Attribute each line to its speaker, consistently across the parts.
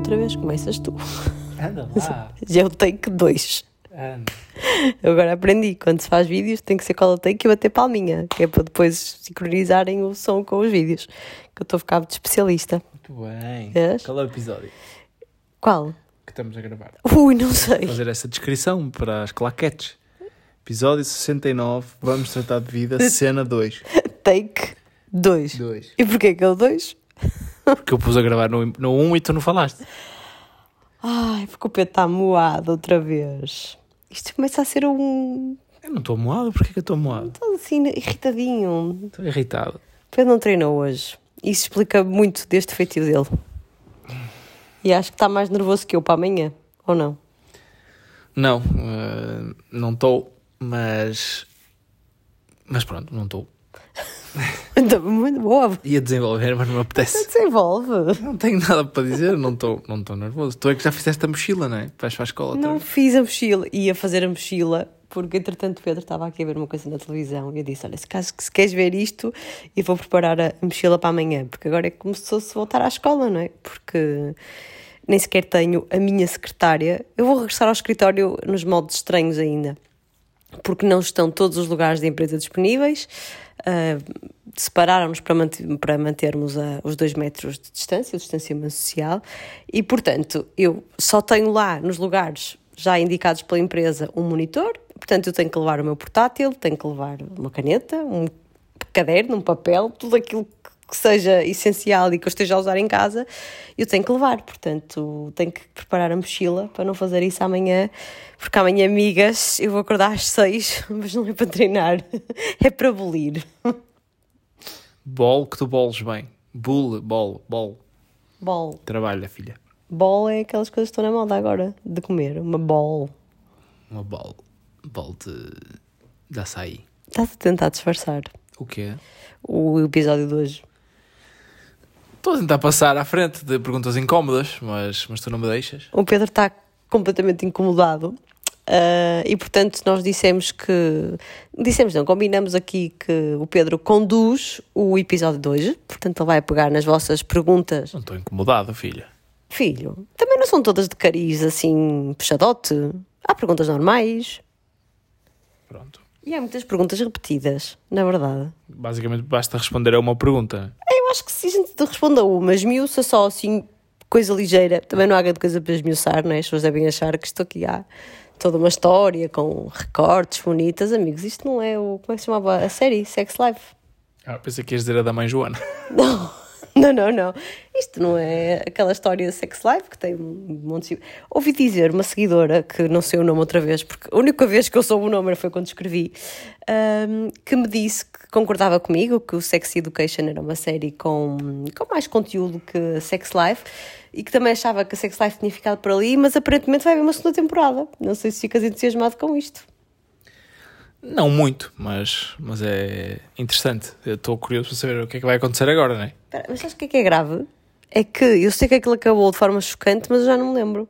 Speaker 1: outra vez, começas tu.
Speaker 2: Anda lá.
Speaker 1: Já é o take 2.
Speaker 2: Anda.
Speaker 1: Eu agora aprendi, quando se faz vídeos tem que ser cola take e bater palminha, que é para depois sincronizarem o som com os vídeos. Que eu estou a ficar de especialista.
Speaker 2: Muito bem.
Speaker 1: És?
Speaker 2: Qual é o episódio
Speaker 1: Qual?
Speaker 2: que estamos a gravar?
Speaker 1: Ui, não sei.
Speaker 2: Fazer essa descrição para as claquetes. Episódio 69, vamos tratar de vida, cena 2.
Speaker 1: Take 2.
Speaker 2: 2.
Speaker 1: E porquê que é o 2?
Speaker 2: Porque eu pus a gravar no 1 no um e tu não falaste.
Speaker 1: Ai, porque o Pedro está moado outra vez. Isto começa a ser um.
Speaker 2: Eu não estou moado, porquê que eu estou moado?
Speaker 1: todo assim, irritadinho.
Speaker 2: Estou irritado.
Speaker 1: O Pedro não treinou hoje. Isso explica muito deste feitio dele. E acho que está mais nervoso que eu para amanhã, ou não?
Speaker 2: Não, eh, não estou, mas. Mas pronto, não estou.
Speaker 1: Então, Muito boa.
Speaker 2: Ia desenvolver, mas não me apetece.
Speaker 1: Desenvolve.
Speaker 2: Não tenho nada para dizer, não estou não estou nervoso. Tu é que já fizeste a mochila, não é? Vais para a escola
Speaker 1: Não fiz a mochila. Ia fazer a mochila, porque entretanto o Pedro estava aqui a ver uma coisa na televisão e eu disse: Olha, se, caso, se queres ver isto, eu vou preparar a mochila para amanhã, porque agora é como se fosse voltar à escola, não é? Porque nem sequer tenho a minha secretária. Eu vou regressar ao escritório nos moldes estranhos ainda, porque não estão todos os lugares da empresa disponíveis. Ah, Separaram-nos para, manter- para mantermos a- os dois metros de distância, o distanciamento social, e portanto eu só tenho lá nos lugares já indicados pela empresa um monitor, portanto eu tenho que levar o meu portátil, tenho que levar uma caneta, um caderno, um papel, tudo aquilo que- seja essencial e que eu esteja a usar em casa, eu tenho que levar. Portanto, tenho que preparar a mochila para não fazer isso amanhã, porque amanhã, amigas, eu vou acordar às seis, mas não é para treinar, é para abolir.
Speaker 2: Bol que tu boles bem. Bull, bol, bol.
Speaker 1: Bol.
Speaker 2: Trabalha, filha.
Speaker 1: Bol é aquelas coisas que estão na moda agora, de comer, uma bol.
Speaker 2: Uma bol. Bol de. de açaí.
Speaker 1: Estás a tentar disfarçar
Speaker 2: O quê?
Speaker 1: o episódio de hoje.
Speaker 2: Estou a tentar passar à frente de perguntas incómodas, mas, mas tu não me deixas.
Speaker 1: O Pedro está completamente incomodado. ah, e portanto nós dissemos que dissemos não, combinamos aqui que o Pedro conduz o episódio de hoje, portanto ele vai pegar nas vossas perguntas.
Speaker 2: Não estou incomodado, filha.
Speaker 1: Filho, também não são todas de cariz assim, puxadote. Há perguntas normais
Speaker 2: Pronto.
Speaker 1: e há muitas perguntas repetidas, na verdade.
Speaker 2: Basicamente basta responder a uma pergunta.
Speaker 1: Eu acho que se a gente te responde a uma, esmiuça só assim, coisa ligeira, também não há grande coisa para esmiuçar, não é? As pessoas devem achar que isto aqui há toda uma história com recortes bonitas. Amigos, isto não é o. Como é que se chamava a série? Sex Life?
Speaker 2: Ah, pensei que ias dizer a da mãe Joana.
Speaker 1: Não, não, não, não. Isto não é aquela história de Sex Life que tem um monte de. Ouvi dizer uma seguidora, que não sei o nome outra vez, porque a única vez que eu soube o nome foi quando escrevi, ahm, que me disse que concordava comigo, que o Sex Education era uma série com, com mais conteúdo que Sex Life e que também achava que a Sex Life tinha ficado por ali, mas aparentemente vai haver uma segunda temporada. Não sei se ficas entusiasmado com isto.
Speaker 2: Não muito, mas, mas é interessante. Eu estou curioso para saber o que é que vai acontecer agora, não é?
Speaker 1: Espera, mas sabes o que é que é grave? É que eu sei que aquilo acabou de forma chocante, mas eu já não me lembro.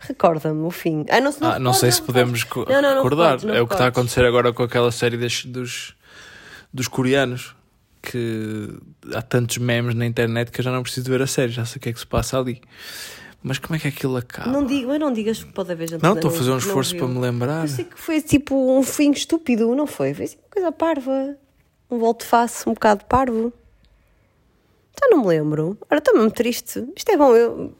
Speaker 1: Recorda-me o fim. Ah, não, se
Speaker 2: Ah, não sei se podemos
Speaker 1: Não, não, não
Speaker 2: recordar.
Speaker 1: não
Speaker 2: é o que está a acontecer agora com aquela série das- dos, dos coreanos. Que há tantos memes na internet que eu já não preciso ver a série, já sei o que é que se passa ali. Mas como é que aquilo acaba?
Speaker 1: Não digo, mas não digas que pode haver gente
Speaker 2: Não, estou a fazer um esforço para me lembrar.
Speaker 1: Eu sei que foi tipo um fim estúpido, não foi? Foi assim uma coisa parva. Um volte-face um bocado parvo. Já não me lembro. Ora, está mesmo triste. Isto é bom, eu,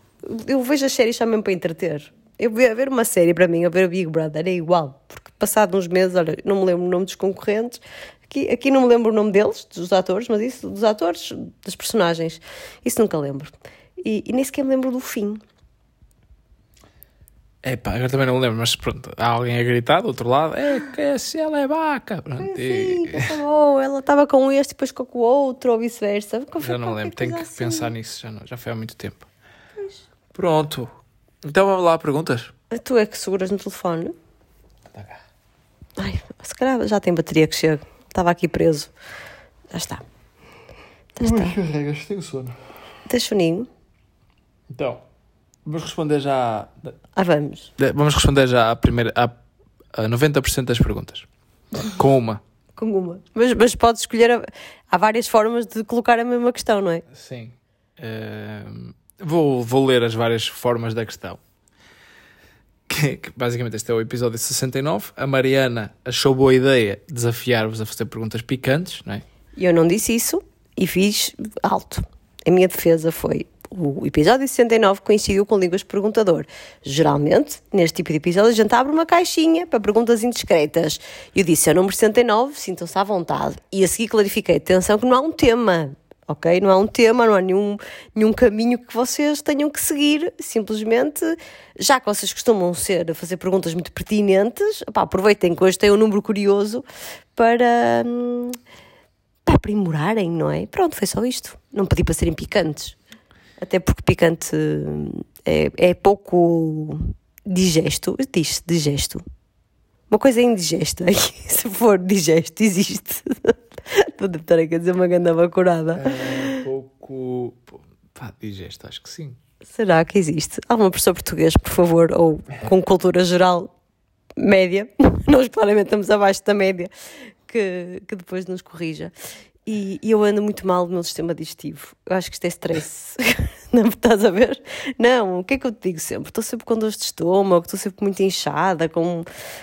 Speaker 1: eu vejo as séries mesmo para entreter. Eu ver, ver uma série para mim, a ver a Big Brother, é igual. Porque passado uns meses, olha, não me lembro o nome dos concorrentes. Aqui, aqui não me lembro o nome deles, dos atores, mas isso, dos atores, das personagens. Isso nunca lembro. E, e nem sequer me lembro do fim.
Speaker 2: É pá, agora também não lembro, mas pronto, há alguém a gritar do outro lado: é que se ela é vaca. Pronto,
Speaker 1: Sim,
Speaker 2: e-
Speaker 1: acabou. Ela estava com este e depois ficou com o outro, ou vice-versa.
Speaker 2: Já não lembro, tenho que
Speaker 1: assim.
Speaker 2: pensar nisso, já, não, já foi há muito tempo. Pronto, então vamos lá, perguntas?
Speaker 1: Tu é que seguras no telefone? Ai, se calhar já tem bateria que chega. Estava aqui preso. Já está. Já está.
Speaker 2: carregas, tenho sono.
Speaker 1: Tens soninho?
Speaker 2: Então, vamos responder já.
Speaker 1: Ah, vamos.
Speaker 2: Vamos responder já à primeira. À, a 90% das perguntas. Com uma.
Speaker 1: Com uma. Mas, mas podes escolher. a- Há várias formas de colocar a mesma questão, não é?
Speaker 2: Sim. Ehm, vou, vou ler as várias formas da questão. Que, que basicamente este é o episódio 69. A Mariana achou boa ideia desafiar-vos a fazer perguntas picantes, não é?
Speaker 1: E eu não disse isso e fiz alto. A minha defesa foi: o episódio 69 coincidiu com Línguas Perguntador. Geralmente, neste tipo de episódio, a gente abre uma caixinha para perguntas indiscretas. Eu disse: é o número 69, sintam-se à vontade. E a seguir clarifiquei: atenção, que não há um tema. Ok? Não há um tema, não há nenhum, nenhum caminho que vocês tenham que seguir. Simplesmente, já que vocês costumam ser, fazer perguntas muito pertinentes, aproveitem que hoje tem um número curioso para, hum, para aprimorarem, não é? Pronto, foi só isto. Não pedi para serem picantes. Até porque picante hum, é, é pouco digesto. Diz-se digesto. Uma coisa é indigesta. Se for digesto, existe. Estou a estar a dizer uma grande bacurada.
Speaker 2: É pouco. Pá, digesto, acho que sim.
Speaker 1: Será que existe? Alguma professor português, por favor, ou com cultura geral média, nós claramente estamos abaixo da média, que, que depois nos corrija. E, e eu ando muito mal no meu sistema digestivo. Eu acho que isto é stress. não estás a ver? Não, o que é que eu te digo sempre? Estou sempre com dores de estômago, estou sempre muito inchada, com,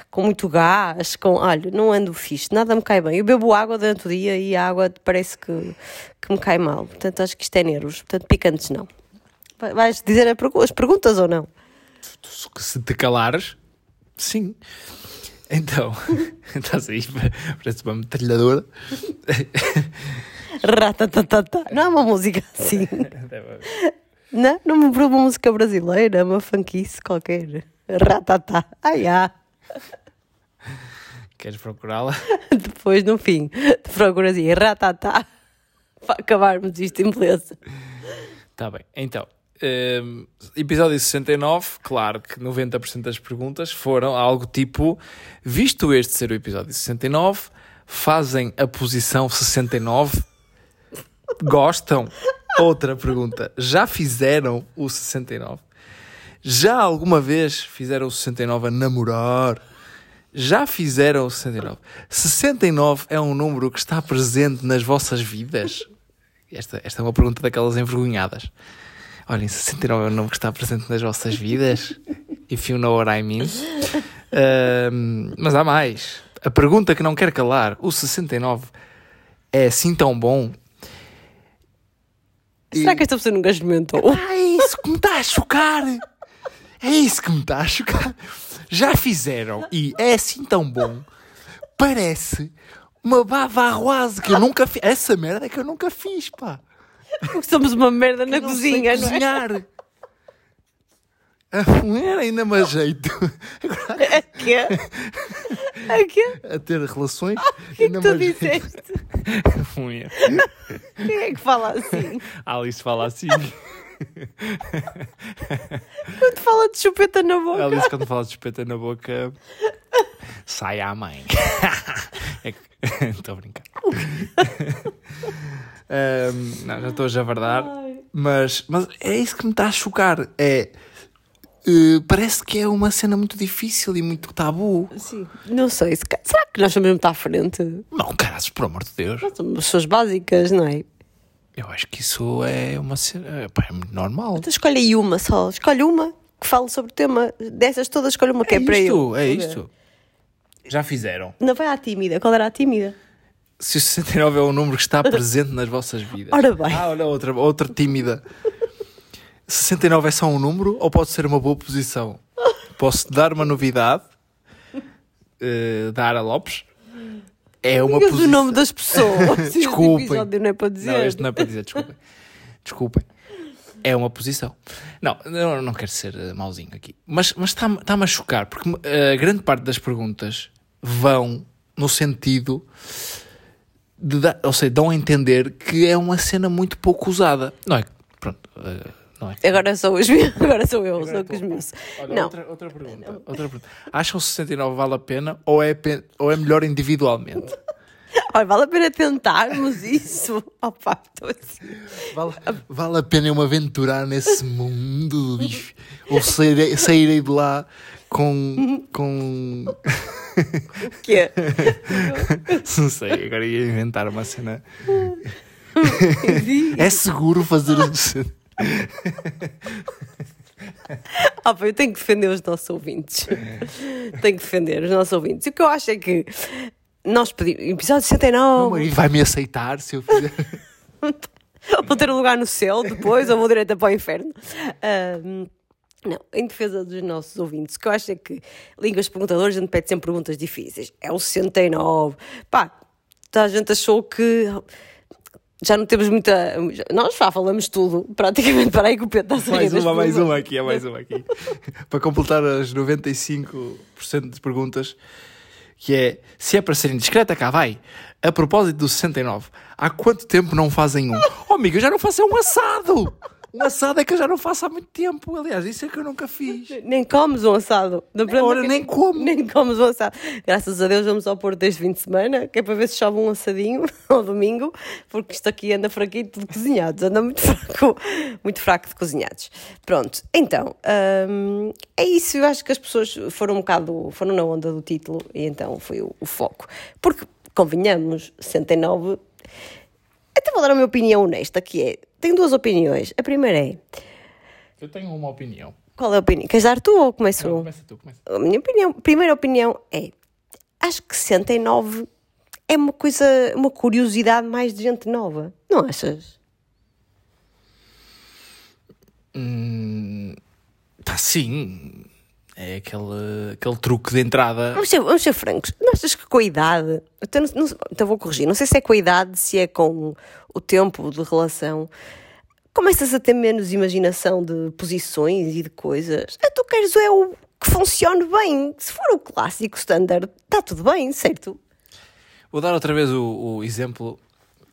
Speaker 1: com muito gás, com. Olha, não ando fixe, nada me cai bem. Eu bebo água durante o dia e a água parece que, que me cai mal. Portanto, acho que isto é nervos. Portanto, picantes não. Vai- Vais dizer as perguntas ou não?
Speaker 2: Se te calares, sim. Então, estás aí, parece uma metralhadora.
Speaker 1: Ratatatata. Não é uma música assim. Não, não me uma música brasileira, uma funkice qualquer. Ratatá. Ai, ah.
Speaker 2: Queres procurá-la?
Speaker 1: Depois, no fim, te procuras assim, ratatá. Para acabarmos isto em beleza.
Speaker 2: Tá bem, então. Hum, episódio 69, claro que 90% das perguntas foram algo tipo: visto este ser o episódio 69, fazem a posição 69? Gostam? Outra pergunta: já fizeram o 69? Já alguma vez fizeram o 69 a namorar? Já fizeram o 69? 69 é um número que está presente nas vossas vidas? Esta, esta é uma pergunta daquelas envergonhadas. Olhem, 69 é um número que está presente nas vossas vidas? If you know what I mean. Ahm, mas há mais. A pergunta que não quer calar: o 69 é assim tão bom?
Speaker 1: Será que esta pessoa nunca experimentou?
Speaker 2: Ah, é isso que me está a chocar. É isso que me está a chocar. Já fizeram e é assim tão bom. Parece uma bavaroise que eu nunca fiz. Essa merda é que eu nunca fiz, pá.
Speaker 1: Porque somos uma merda na
Speaker 2: não
Speaker 1: cozinha, não é?
Speaker 2: cozinhar. A mulher ainda me ajeito
Speaker 1: A quê? A quê?
Speaker 2: a ter relações.
Speaker 1: O que é que tu disseste?
Speaker 2: Mulher.
Speaker 1: Quem é que fala assim?
Speaker 2: A Alice fala assim.
Speaker 1: Quando fala de chupeta na boca.
Speaker 2: A Alice, quando fala de espeta na boca, sai à mãe. Estou a brincar. Ahm, não, já estou a javardar. Mas, mas é isso que me está a chocar. É. eh, parece que é uma cena muito difícil e muito tabu.
Speaker 1: Sim. Não sei. Será que nós somos muito à frente?
Speaker 2: Não, caras, por amor de Deus.
Speaker 1: Nós somos pessoas básicas, não é?
Speaker 2: Eu acho que isso é uma cena. pá, é muito normal.
Speaker 1: Então escolhe aí uma só. Escolhe uma que fale sobre o tema. Dessas todas, escolhe uma que é, para eu.
Speaker 2: isto, é isto. Já fizeram.
Speaker 1: Não vai à tímida. Qual era a tímida?
Speaker 2: Se o 69 é um número que está presente nas vossas vidas.
Speaker 1: Ora bem.
Speaker 2: Ah, olha outra, outra tímida. 69 é só um número ou pode ser uma boa posição? Posso dar uma novidade? Eh, da Ara Lopes? É uma
Speaker 1: Digas
Speaker 2: posição.
Speaker 1: o nome das pessoas.
Speaker 2: Desculpem.
Speaker 1: não é para dizer.
Speaker 2: Não, este não é para dizer, desculpem. Desculpem. É uma posição. Não, eu não quero ser eh, mauzinho aqui. Mas, mas está-me a chocar, porque eh, a grande parte das perguntas vão no sentido de dar, ou seja, dão a entender que é uma cena muito pouco usada. Não é? Pronto. eh, não é?
Speaker 1: Agora sou, os meus, agora sou eu,
Speaker 2: Agora
Speaker 1: sou
Speaker 2: é
Speaker 1: com os meus.
Speaker 2: Olha,
Speaker 1: Não.
Speaker 2: outra, outra pergunta. Outra pergunta. Acham 69 vale a pena ou é, ou é melhor individualmente?
Speaker 1: Olha, vale a pena tentarmos isso. Opa, estou assim.
Speaker 2: Vale, vale a pena eu me aventurar nesse mundo bicho? Ou sairei, sairei de lá com. com.
Speaker 1: O quê?
Speaker 2: Não sei, agora ia inventar uma cena. É seguro fazer isso.
Speaker 1: Ah, pá, eu tenho que defender os nossos ouvintes. tenho que defender os nossos ouvintes. E o que eu acho é que nós pedimos. Episódio 69.
Speaker 2: E vai-me aceitar se eu fizer.
Speaker 1: vou ter um lugar no céu depois ou vou direto para o inferno. Não, em defesa dos nossos ouvintes, o que eu acho é que línguas perguntadoras a gente pede sempre perguntas difíceis. É o 69. Pá, tá, a gente achou que já não temos muita. Nós já falamos tudo, praticamente. Para aí que o Pedro está a
Speaker 2: Mais uma, mais uma aqui, é mais uma aqui. para completar as 95% de perguntas, que é se é para ser indiscreta, cá vai. A propósito do 69, há quanto tempo não fazem um? Oh, amigo, eu já não faço é um assado! Um assado é que eu já não faço há muito tempo. Aliás, isso é que eu nunca fiz.
Speaker 1: Nem comes um assado. Na
Speaker 2: Ora, nem como.
Speaker 1: Nem comes um assado. Graças a Deus vamos ao Porto desde fim de semana, que é para ver se chove um assadinho ao domingo, porque isto aqui anda fraquito de cozinhados, anda muito fraco, muito fraco de cozinhados. Pronto, então, hum, é isso. Eu acho que as pessoas foram um bocado, foram na onda do título e então foi o, o foco. Porque, convenhamos, 69 até vou dar a minha opinião honesta, que é, tenho duas opiniões. A primeira é,
Speaker 2: Eu tenho uma opinião.
Speaker 1: qual é a opinião? Queres dar tu ou começo eu?
Speaker 2: Começa tu, começa.
Speaker 1: A minha opinião, primeira opinião é, acho que 69 é uma coisa, uma curiosidade mais de gente nova. Não achas?
Speaker 2: Pá, sim. É aquele, aquele truque de entrada.
Speaker 1: Vamos ser, vamos ser francos. Não achas que com a idade, então, não, então vou corrigir, não sei se é com a idade, se é com o tempo de relação, começas a ter menos imaginação de posições e de coisas. Ah, tu queres é o que funcione bem. Se for o clássico standard, está tudo bem, certo?
Speaker 2: Vou dar outra vez o, o exemplo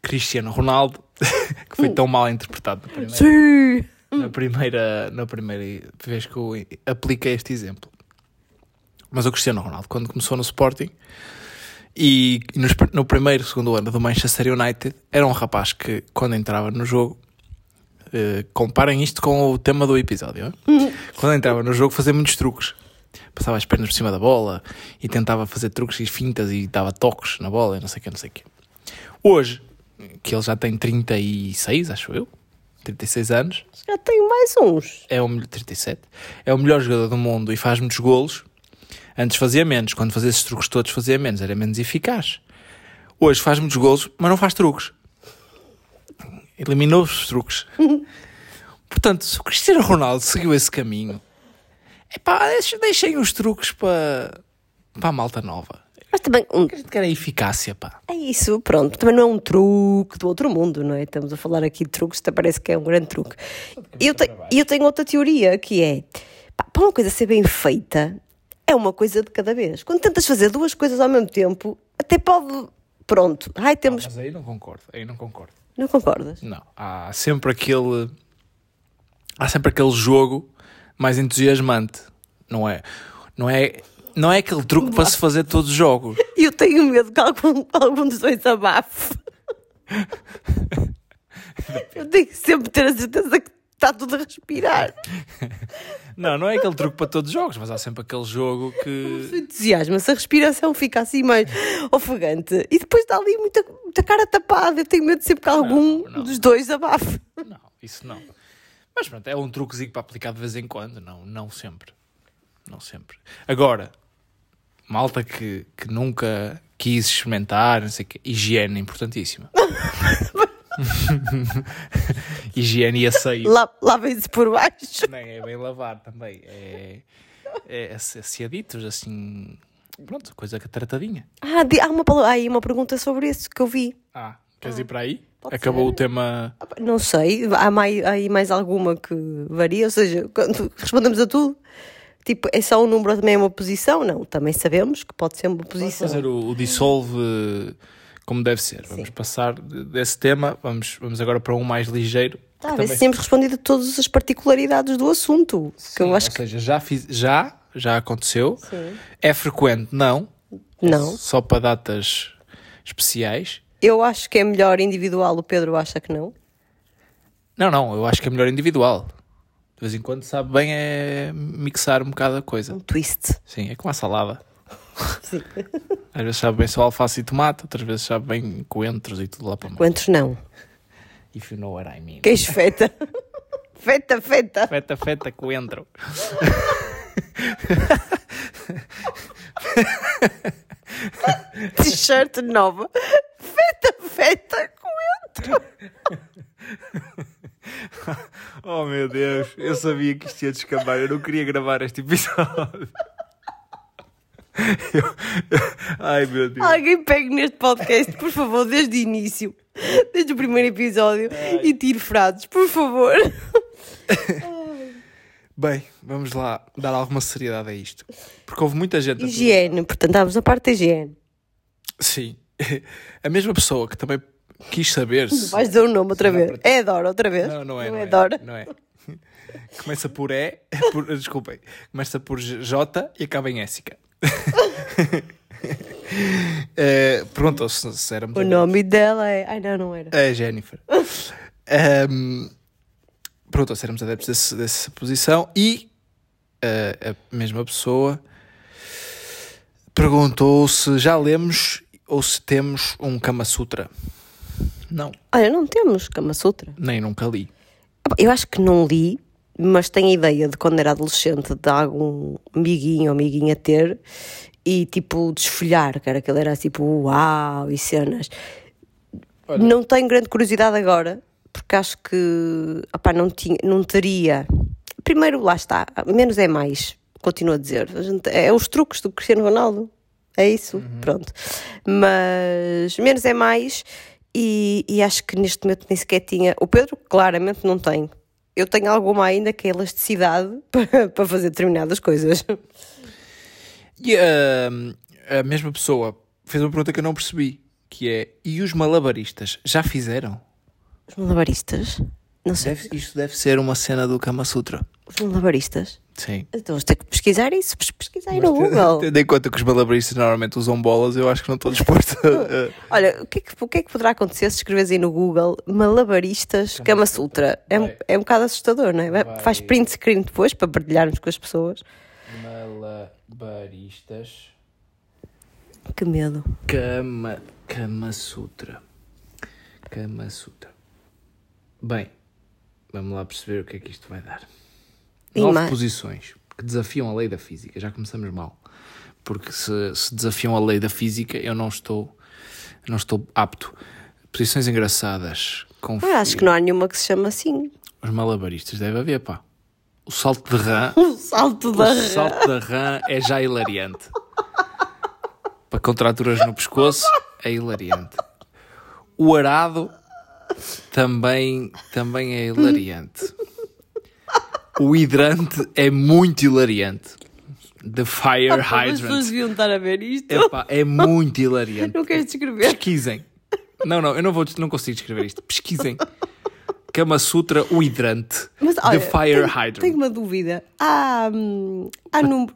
Speaker 2: Cristiano Ronaldo, que foi tão mal interpretado na primeira,
Speaker 1: Sim.
Speaker 2: Na primeira, na primeira vez que eu apliquei este exemplo. Mas o Cristiano Ronaldo, quando começou no Sporting e nos- no primeiro, segundo ano do Manchester United, era um rapaz que, quando entrava no jogo, eh, comparem isto com o tema do episódio, hein? quando entrava no jogo, fazia muitos truques. Passava as pernas por cima da bola e tentava fazer truques e fintas e dava toques na bola e não sei o que, não sei o que. Hoje, que ele já tem 36, acho eu, 36 anos,
Speaker 1: Já tenho mais uns.
Speaker 2: é o melhor, 37, é o melhor jogador do mundo e faz muitos golos. Antes fazia menos, quando fazia esses truques todos fazia menos, era menos eficaz. Hoje faz muitos golos, mas não faz truques. Eliminou os truques. Portanto, se o Cristiano Ronaldo seguiu esse caminho, epá, deixem- deixem os truques para, para a malta nova.
Speaker 1: Mas também, um,
Speaker 2: A gente quer a eficácia, pá.
Speaker 1: é isso, pronto. Também não é um truque do outro mundo, não é? Estamos a falar aqui de truques, até parece que é um grande truque. E eu, te- eu tenho outra teoria, que é, pá, para uma coisa ser bem feita, é uma coisa de cada vez. Quando tentas fazer duas coisas ao mesmo tempo, até pode... Pronto, ai, temos...
Speaker 2: Mas aí não concordo, aí não concordo.
Speaker 1: Não concordas?
Speaker 2: Não, há sempre aquele. Há sempre aquele jogo mais entusiasmante, não é? Não é, não é aquele truque para se fazer todos os jogos.
Speaker 1: Eu tenho medo que algum, algum dos dois abafe. eu tenho que sempre ter a certeza que está tudo a respirar.
Speaker 2: Não, não é aquele truque para todos os jogos, mas há sempre aquele jogo que.
Speaker 1: entusiasmo, se a respiração fica assim mais ofegante e depois dá ali muita, muita cara tapada. Eu tenho medo sempre que algum
Speaker 2: não.
Speaker 1: dos dois abafe.
Speaker 2: Não, isso não. Mas pronto, é um truquezinho para aplicar de vez em quando, não, não sempre. Não sempre. Agora, malta que, que nunca quis experimentar, não sei o quê, higiene importantíssima. higiene e asseio.
Speaker 1: Lá, Lavem-se por baixo.
Speaker 2: Nem é bem lavar também. É, é aciaditos, assim. Pronto, coisa que tratadinha.
Speaker 1: Ah, di- há uma, há aí uma pergunta sobre isso que eu vi.
Speaker 2: Ah, queres ir para aí?
Speaker 1: Pode
Speaker 2: Acabou
Speaker 1: ser.
Speaker 2: o tema.
Speaker 1: Ah, Não sei, há mais, há aí mais alguma que varia? Ou seja, respondemos a tudo, tipo, é só um número também é uma posição? Não, também sabemos que pode ser uma
Speaker 2: Vamos
Speaker 1: posição.
Speaker 2: fazer o, o dissolve eh, como deve ser. Vamos passar de- desse tema. Vamos, vamos agora para um mais ligeiro.
Speaker 1: Tá,
Speaker 2: que
Speaker 1: a ver
Speaker 2: também-
Speaker 1: se temos respondido a todas as particularidades do assunto.
Speaker 2: Sim,
Speaker 1: eu acho
Speaker 2: ou
Speaker 1: que.
Speaker 2: seja, já, fiz, já, já aconteceu.
Speaker 1: Sim.
Speaker 2: É frequente? Não.
Speaker 1: Não.
Speaker 2: Só para datas especiais.
Speaker 1: Eu acho que é melhor individual, o Pedro acha que não.
Speaker 2: Não, não, eu acho que é melhor individual. De vez em quando sabe bem é mixar um bocado a coisa.
Speaker 1: Um twist.
Speaker 2: Sim, é como a salada.
Speaker 1: Sim.
Speaker 2: Às vezes sabe bem só alface e tomate, outras vezes sabe bem coentros e tudo lá para meio.
Speaker 1: Quantos não?
Speaker 2: If you know what I mean.
Speaker 1: Queijo feta. Feta, feta.
Speaker 2: Feta, feta, coentro.
Speaker 1: T-shirt nova. Feta, feta, coentro.
Speaker 2: Oh meu Deus, eu sabia que isto ia descambar, eu não queria gravar este episódio. Eu- Ai meu Deus.
Speaker 1: Alguém pegue neste podcast, por favor, desde o início. Desde o primeiro episódio. E tire frases, por favor.
Speaker 2: Bem, vamos lá dar alguma seriedade a isto. Porque houve muita gente.
Speaker 1: Higiene. Portanto, estávamos na parte da higiene.
Speaker 2: Sim. A mesma pessoa que também quis saber se.
Speaker 1: Vais dizer o nome outra vez. É Dora, outra vez.
Speaker 2: Não, não é.
Speaker 1: Não
Speaker 2: Não,
Speaker 1: é
Speaker 2: é,
Speaker 1: Dora.
Speaker 2: Não é. Começa por E, por, desculpem, começa por J e acaba em Éssica. Eh, Perguntou se, se éramos
Speaker 1: O nome dela é. Ai, não, não era.
Speaker 2: É Jennifer. Ehm, Perguntou se éramos adeptos desse- dessa posição e eh, a mesma pessoa perguntou se já lemos ou se temos um Kama Sutra. Não,
Speaker 1: Olha, não temos Kama Sutra.
Speaker 2: nem nunca li.
Speaker 1: Eu acho que não li, mas tenho a ideia de quando era adolescente de algum amiguinho ou amiguinha ter e tipo desfolhar, que era aquele era tipo uau e cenas.
Speaker 2: Olha.
Speaker 1: Não tenho grande curiosidade agora, porque acho que opá, não, tinha, não teria. Primeiro, lá está, menos é mais, continuo a dizer. A gente- é os truques do Cristiano Ronaldo. É isso, pronto. Mas menos é mais, e, e acho que neste momento nem sequer tinha. O Pedro, claramente, não tem. Eu tenho alguma ainda que é elasticidade para, para fazer determinadas coisas.
Speaker 2: E ehm, a mesma pessoa fez uma pergunta que eu não percebi, que é, e os malabaristas já fizeram?
Speaker 1: Os malabaristas? Não sei.
Speaker 2: Deve- isto deve ser uma cena do Kama Sutra.
Speaker 1: Os malabaristas?
Speaker 2: Sim.
Speaker 1: Então vamos ter que pesquisar isso. pes- Pesquisar aí no Google.
Speaker 2: Tendo em conta que os malabaristas normalmente usam bolas, eu acho que não estou disposto a...
Speaker 1: Olha, o que, é que, o que é que poderá acontecer se escreves aí no Google malabaristas Kama Sutra? É, um- é um bocado assustador, não é? Vai-
Speaker 2: Vai.
Speaker 1: Faz print screen depois para partilharmos com as pessoas.
Speaker 2: Malabaristas...
Speaker 1: Que medo.
Speaker 2: Kama, Kama Sutra. Kama Sutra. Bem, vamos lá perceber o que é que isto vai dar. Nove
Speaker 1: mais?
Speaker 2: posições que desafiam a lei da física. Já começamos mal. Porque se, se desafiam a lei da física, eu não estou, não estou apto. Posições engraçadas. Com
Speaker 1: Ah, acho que não há nenhuma que se chama assim.
Speaker 2: Os malabaristas deve haver, pá. O salto de rã.
Speaker 1: O salto da
Speaker 2: O
Speaker 1: rã.
Speaker 2: salto da rã é já hilariante. Para contraturas no pescoço, é hilariante. O arado também, também é hilariante. O hidrante é muito hilariante. The Fire
Speaker 1: As pessoas
Speaker 2: Hydrant.
Speaker 1: deviam estar a ver isto.
Speaker 2: Epá, é muito hilariante.
Speaker 1: Não queres descrever?
Speaker 2: Pesquisem. Não, não, eu não, vou, não consigo descrever isto. Pesquisem. Kama Sutra, o hidrante.
Speaker 1: Mas, olha,
Speaker 2: The Fire
Speaker 1: tenho,
Speaker 2: Hydrant.
Speaker 1: tenho uma dúvida. Há, hum, há número.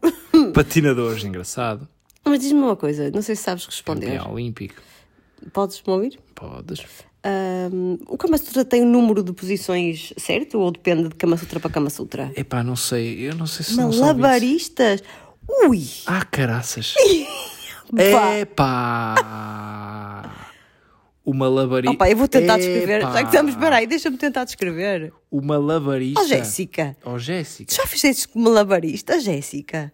Speaker 2: Patinadores, engraçado.
Speaker 1: Mas diz-me uma coisa, não sei se sabes responder.
Speaker 2: Campeão olímpico.
Speaker 1: Podes-me ouvir?
Speaker 2: Podes.
Speaker 1: Hum, o Kama Sutra tem um número de posições certo ou depende de Kama Sutra para Kama Sutra?
Speaker 2: Epá, não sei. Eu não sei se não são 20.
Speaker 1: Malabaristas? Ui!
Speaker 2: Ah, caraças.
Speaker 1: Pá.
Speaker 2: Epá. O malabarista.
Speaker 1: Opa, eu vou tentar descrever.
Speaker 2: Epá.
Speaker 1: Já que estamos, deixa-me tentar descrever.
Speaker 2: O malabarista.
Speaker 1: Ó Jéssica,
Speaker 2: Oh, Jéssica.
Speaker 1: já fizeste malabarista, Jéssica?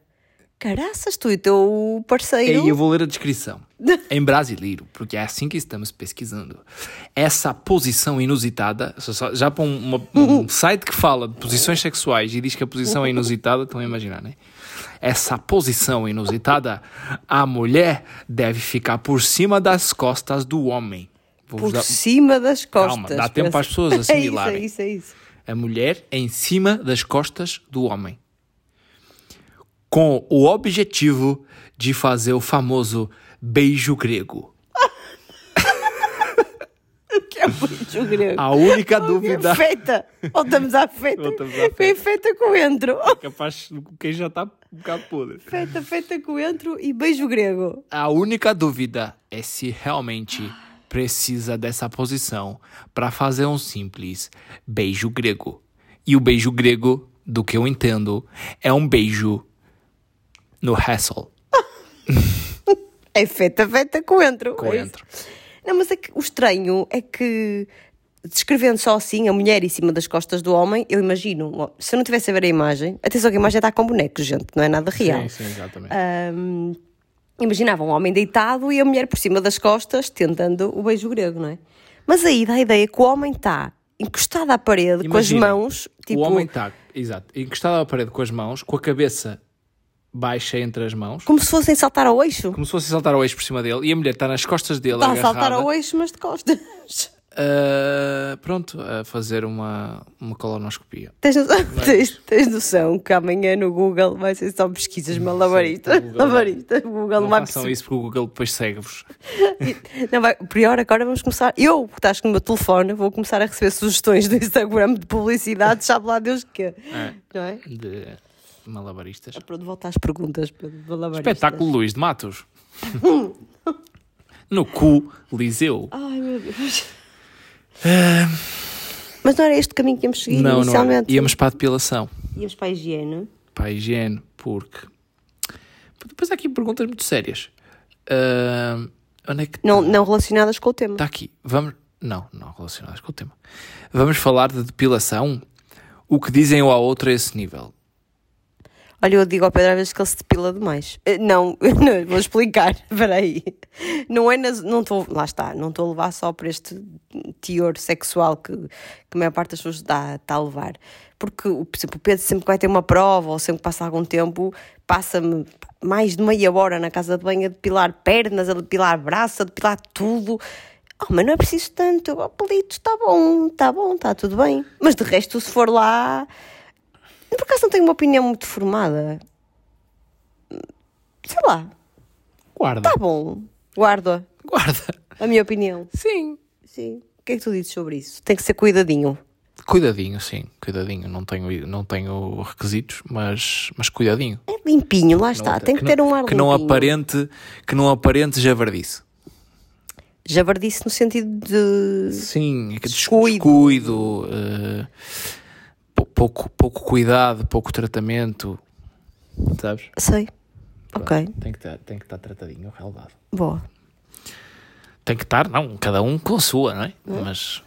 Speaker 1: Caraças, tu e teu parceiro.
Speaker 2: Ei, eu vou ler a descrição. em brasileiro, porque é assim que estamos pesquisando. Essa posição inusitada, já para um, um site que fala de posições sexuais e diz que a posição é inusitada, estão a imaginar, né? Essa posição inusitada, a mulher deve ficar por cima das costas do homem. Vou-vos
Speaker 1: Por
Speaker 2: dar-
Speaker 1: cima das costas.
Speaker 2: Calma, dá tempo para as pessoas assimilarem.
Speaker 1: É isso, é isso, é isso.
Speaker 2: a mulher em cima das costas do homem. Com o objetivo de fazer o famoso beijo grego.
Speaker 1: Que é muito grego.
Speaker 2: A única dúvida.
Speaker 1: Feita. Voltamos à feita.
Speaker 2: Voltamos à
Speaker 1: Bem feita coentro.
Speaker 2: Capaz, quem já está um bocado podre.
Speaker 1: Feita, feita coentro e beijo grego.
Speaker 2: A única dúvida é se realmente precisa dessa posição para fazer um simples beijo grego. E o beijo grego, do que eu entendo, é um beijo no hassle.
Speaker 1: É feita, feita coentro. É.
Speaker 2: Coentro.
Speaker 1: Não, mas é que o estranho é que descrevendo só assim a mulher em cima das costas do homem, eu imagino, se eu não tivesse a ver a imagem, atenção que a imagem está com bonecos, gente, não é nada real.
Speaker 2: Sim, sim, exatamente.
Speaker 1: Ahm, imaginava um homem deitado e a mulher por cima das costas tentando o beijo grego, não é? Mas aí dá a ideia que o homem está encostado à parede com as
Speaker 2: Imagina,
Speaker 1: mãos, tipo,
Speaker 2: O homem está, exato, encostado à parede com as mãos, com a cabeça baixa entre as mãos,
Speaker 1: como se fossem saltar ao eixo.
Speaker 2: como se fosse saltar ao eixo por cima dele, e a mulher está nas costas dele,
Speaker 1: Está a saltar ao eixo, mas de costas.
Speaker 2: ah, pronto, a fazer uma, uma colonoscopia.
Speaker 1: Tens noção, tens, tens noção que amanhã no Google vai ser só pesquisas malabaristas.
Speaker 2: o Google
Speaker 1: Malabaristas. O Google
Speaker 2: Não
Speaker 1: vai
Speaker 2: façam isso porque o Google depois segue-vos.
Speaker 1: Não vai, pior, agora vamos começar. Eu, que estás com o meu telefone, vou começar a receber sugestões do Instagram de publicidade, sabe lá Deus o quê.
Speaker 2: É,
Speaker 1: Não é?
Speaker 2: de malabaristas.
Speaker 1: Pronto, volta às perguntas. Pedro, malabaristas.
Speaker 2: Espetáculo Luís de Matos. no cu, Liseu.
Speaker 1: Ai meu Deus. Mas não era este caminho que íamos seguir
Speaker 2: Não, não.
Speaker 1: inicialmente?
Speaker 2: Íamos para a depilação.
Speaker 1: Íamos para a higiene.
Speaker 2: para a higiene, porque depois há aqui perguntas muito sérias. Ah, onde é que
Speaker 1: Não, não relacionadas com o tema.
Speaker 2: está aqui? Vamos, não, não relacionadas com o tema. Vamos falar de depilação. O que dizem um ao outro a esse nível?
Speaker 1: Olha, eu digo ao Pedro às vezes que ele se depila demais. Eh, Não, não, vou explicar. Espera aí. Não é nas, não estou, lá está, não estou a levar só para este teor sexual que, que a maior parte das pessoas está, está a levar. Porque, o- por exemplo, o Pedro sempre que vai ter uma prova ou sempre que passa algum tempo, passa-me mais de meia hora na casa de banho a depilar pernas, a depilar braço, a depilar tudo. Oh, mas não é preciso tanto. Oh, pelito, está bom, está bom, está tudo bem. Mas de resto, se for lá, por acaso não tenho uma opinião muito formada. Sei lá,
Speaker 2: Guarda.
Speaker 1: tá bom. Guarda
Speaker 2: Guarda.
Speaker 1: a minha opinião.
Speaker 2: Sim.
Speaker 1: Sim. O que é que tu dizes sobre isso? Tem que ser cuidadinho.
Speaker 2: Cuidadinho, sim. Cuidadinho. Não tenho, não tenho requisitos, mas, mas cuidadinho.
Speaker 1: É limpinho, lá está.
Speaker 2: Não-
Speaker 1: Tem que, ter
Speaker 2: não,
Speaker 1: um ar
Speaker 2: que não
Speaker 1: limpinho.
Speaker 2: aparente Que não aparente javardice.
Speaker 1: Javardice no sentido de...
Speaker 2: Sim, é que
Speaker 1: Descuido.
Speaker 2: descuido, pou- pouco, pouco cuidado, pouco tratamento, sabes?
Speaker 1: Sei. Ok,
Speaker 2: Tem que estar, tem que estar tratadinho, relevado.
Speaker 1: boa.
Speaker 2: Tem que estar, não, cada um com a sua, não é? Mas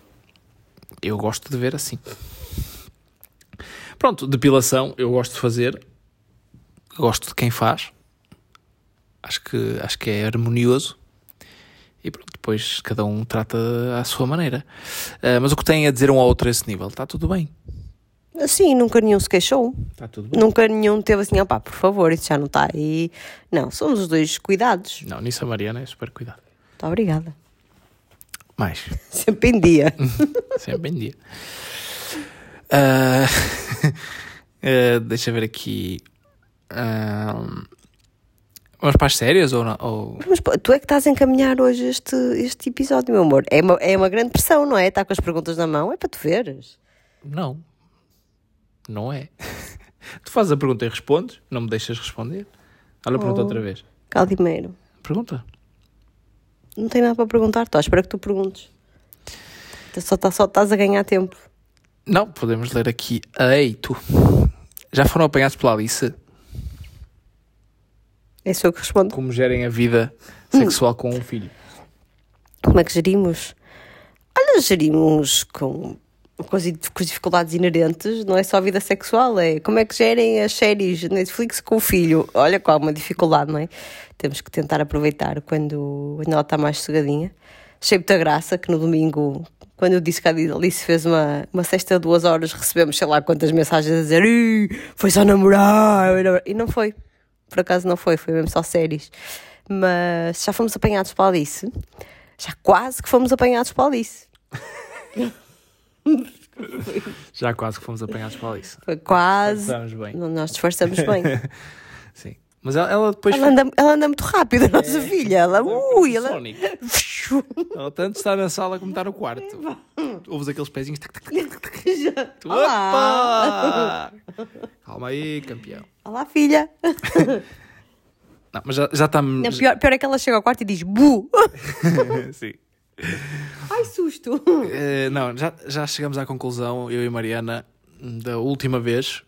Speaker 2: eu gosto de ver assim. Pronto, depilação, eu gosto de fazer, gosto de quem faz, acho que, acho que é harmonioso. E pronto, depois cada um trata à sua maneira. Ah, mas o que tem a dizer um ao outro a esse nível? Está tudo bem.
Speaker 1: Sim, nunca nenhum se queixou.
Speaker 2: Está tudo bem.
Speaker 1: Nunca nenhum teve assim, opá, por favor, isso já não está aí. Não, somos os dois cuidados.
Speaker 2: Não, nisso a Mariana é super cuidado.
Speaker 1: Muito obrigada.
Speaker 2: Mais.
Speaker 1: Sempre em dia.
Speaker 2: Sempre em dia. Ah, ah, deixa ver aqui. Ah, vamos para as sérias ou não? Ou...
Speaker 1: Mas tu é que estás a encaminhar hoje este, este episódio, meu amor. É uma, é uma grande pressão, não é? Está com as perguntas na mão, é para tu veres.
Speaker 2: Não. Não é. Tu fazes a pergunta e respondes, não me deixas responder. Olha a pergunta
Speaker 1: Oh.
Speaker 2: outra vez.
Speaker 1: Caldimeiro,
Speaker 2: Pergunta.
Speaker 1: não tenho nada para perguntar, estou à espera que tu perguntes. Tu Só, tá, só estás a ganhar tempo.
Speaker 2: Não, podemos ler aqui. Ei, tu. Já foram apanhados pela Alice?
Speaker 1: É só eu que respondo.
Speaker 2: Como gerem a vida sexual com um filho?
Speaker 1: Como é que gerimos? Olha, gerimos com, com, as, dificuldades inerentes, não é só a vida sexual, é como é que gerem as séries Netflix com o filho. Olha qual uma dificuldade, não é? Temos que tentar aproveitar quando, quando ela está mais sossegadinha. Achei muita graça que no domingo, quando eu disse que a Alice fez uma, uma sexta de duas horas, recebemos sei lá quantas mensagens a dizer "Ih, foi só namorar. E não foi. Por acaso não foi, foi mesmo só séries. Mas já fomos apanhados pela Alice. Já quase que fomos apanhados pela Alice.
Speaker 2: Já quase que fomos apanhados pela Alice.
Speaker 1: Foi quase.
Speaker 2: Estamos bem.
Speaker 1: Nós disfarçamos bem.
Speaker 2: Sim. Mas ela, ela depois.
Speaker 1: Ela anda, ela anda muito rápido, a nossa filha. Ela, ui, ela.
Speaker 2: Sonic. Ela tanto está na sala como está no quarto. Ouves aqueles pezinhos. tac, tac, tac, tac, tac. Tu,
Speaker 1: Olá.
Speaker 2: Opa! Calma aí, campeão.
Speaker 1: Olá, filha.
Speaker 2: Não, mas já, já está.
Speaker 1: Não, pior, pior é que ela chega ao quarto e diz bu.
Speaker 2: Sim.
Speaker 1: Ai, susto.
Speaker 2: Eh, não, já, já chegamos à conclusão, eu e Mariana, da última vez,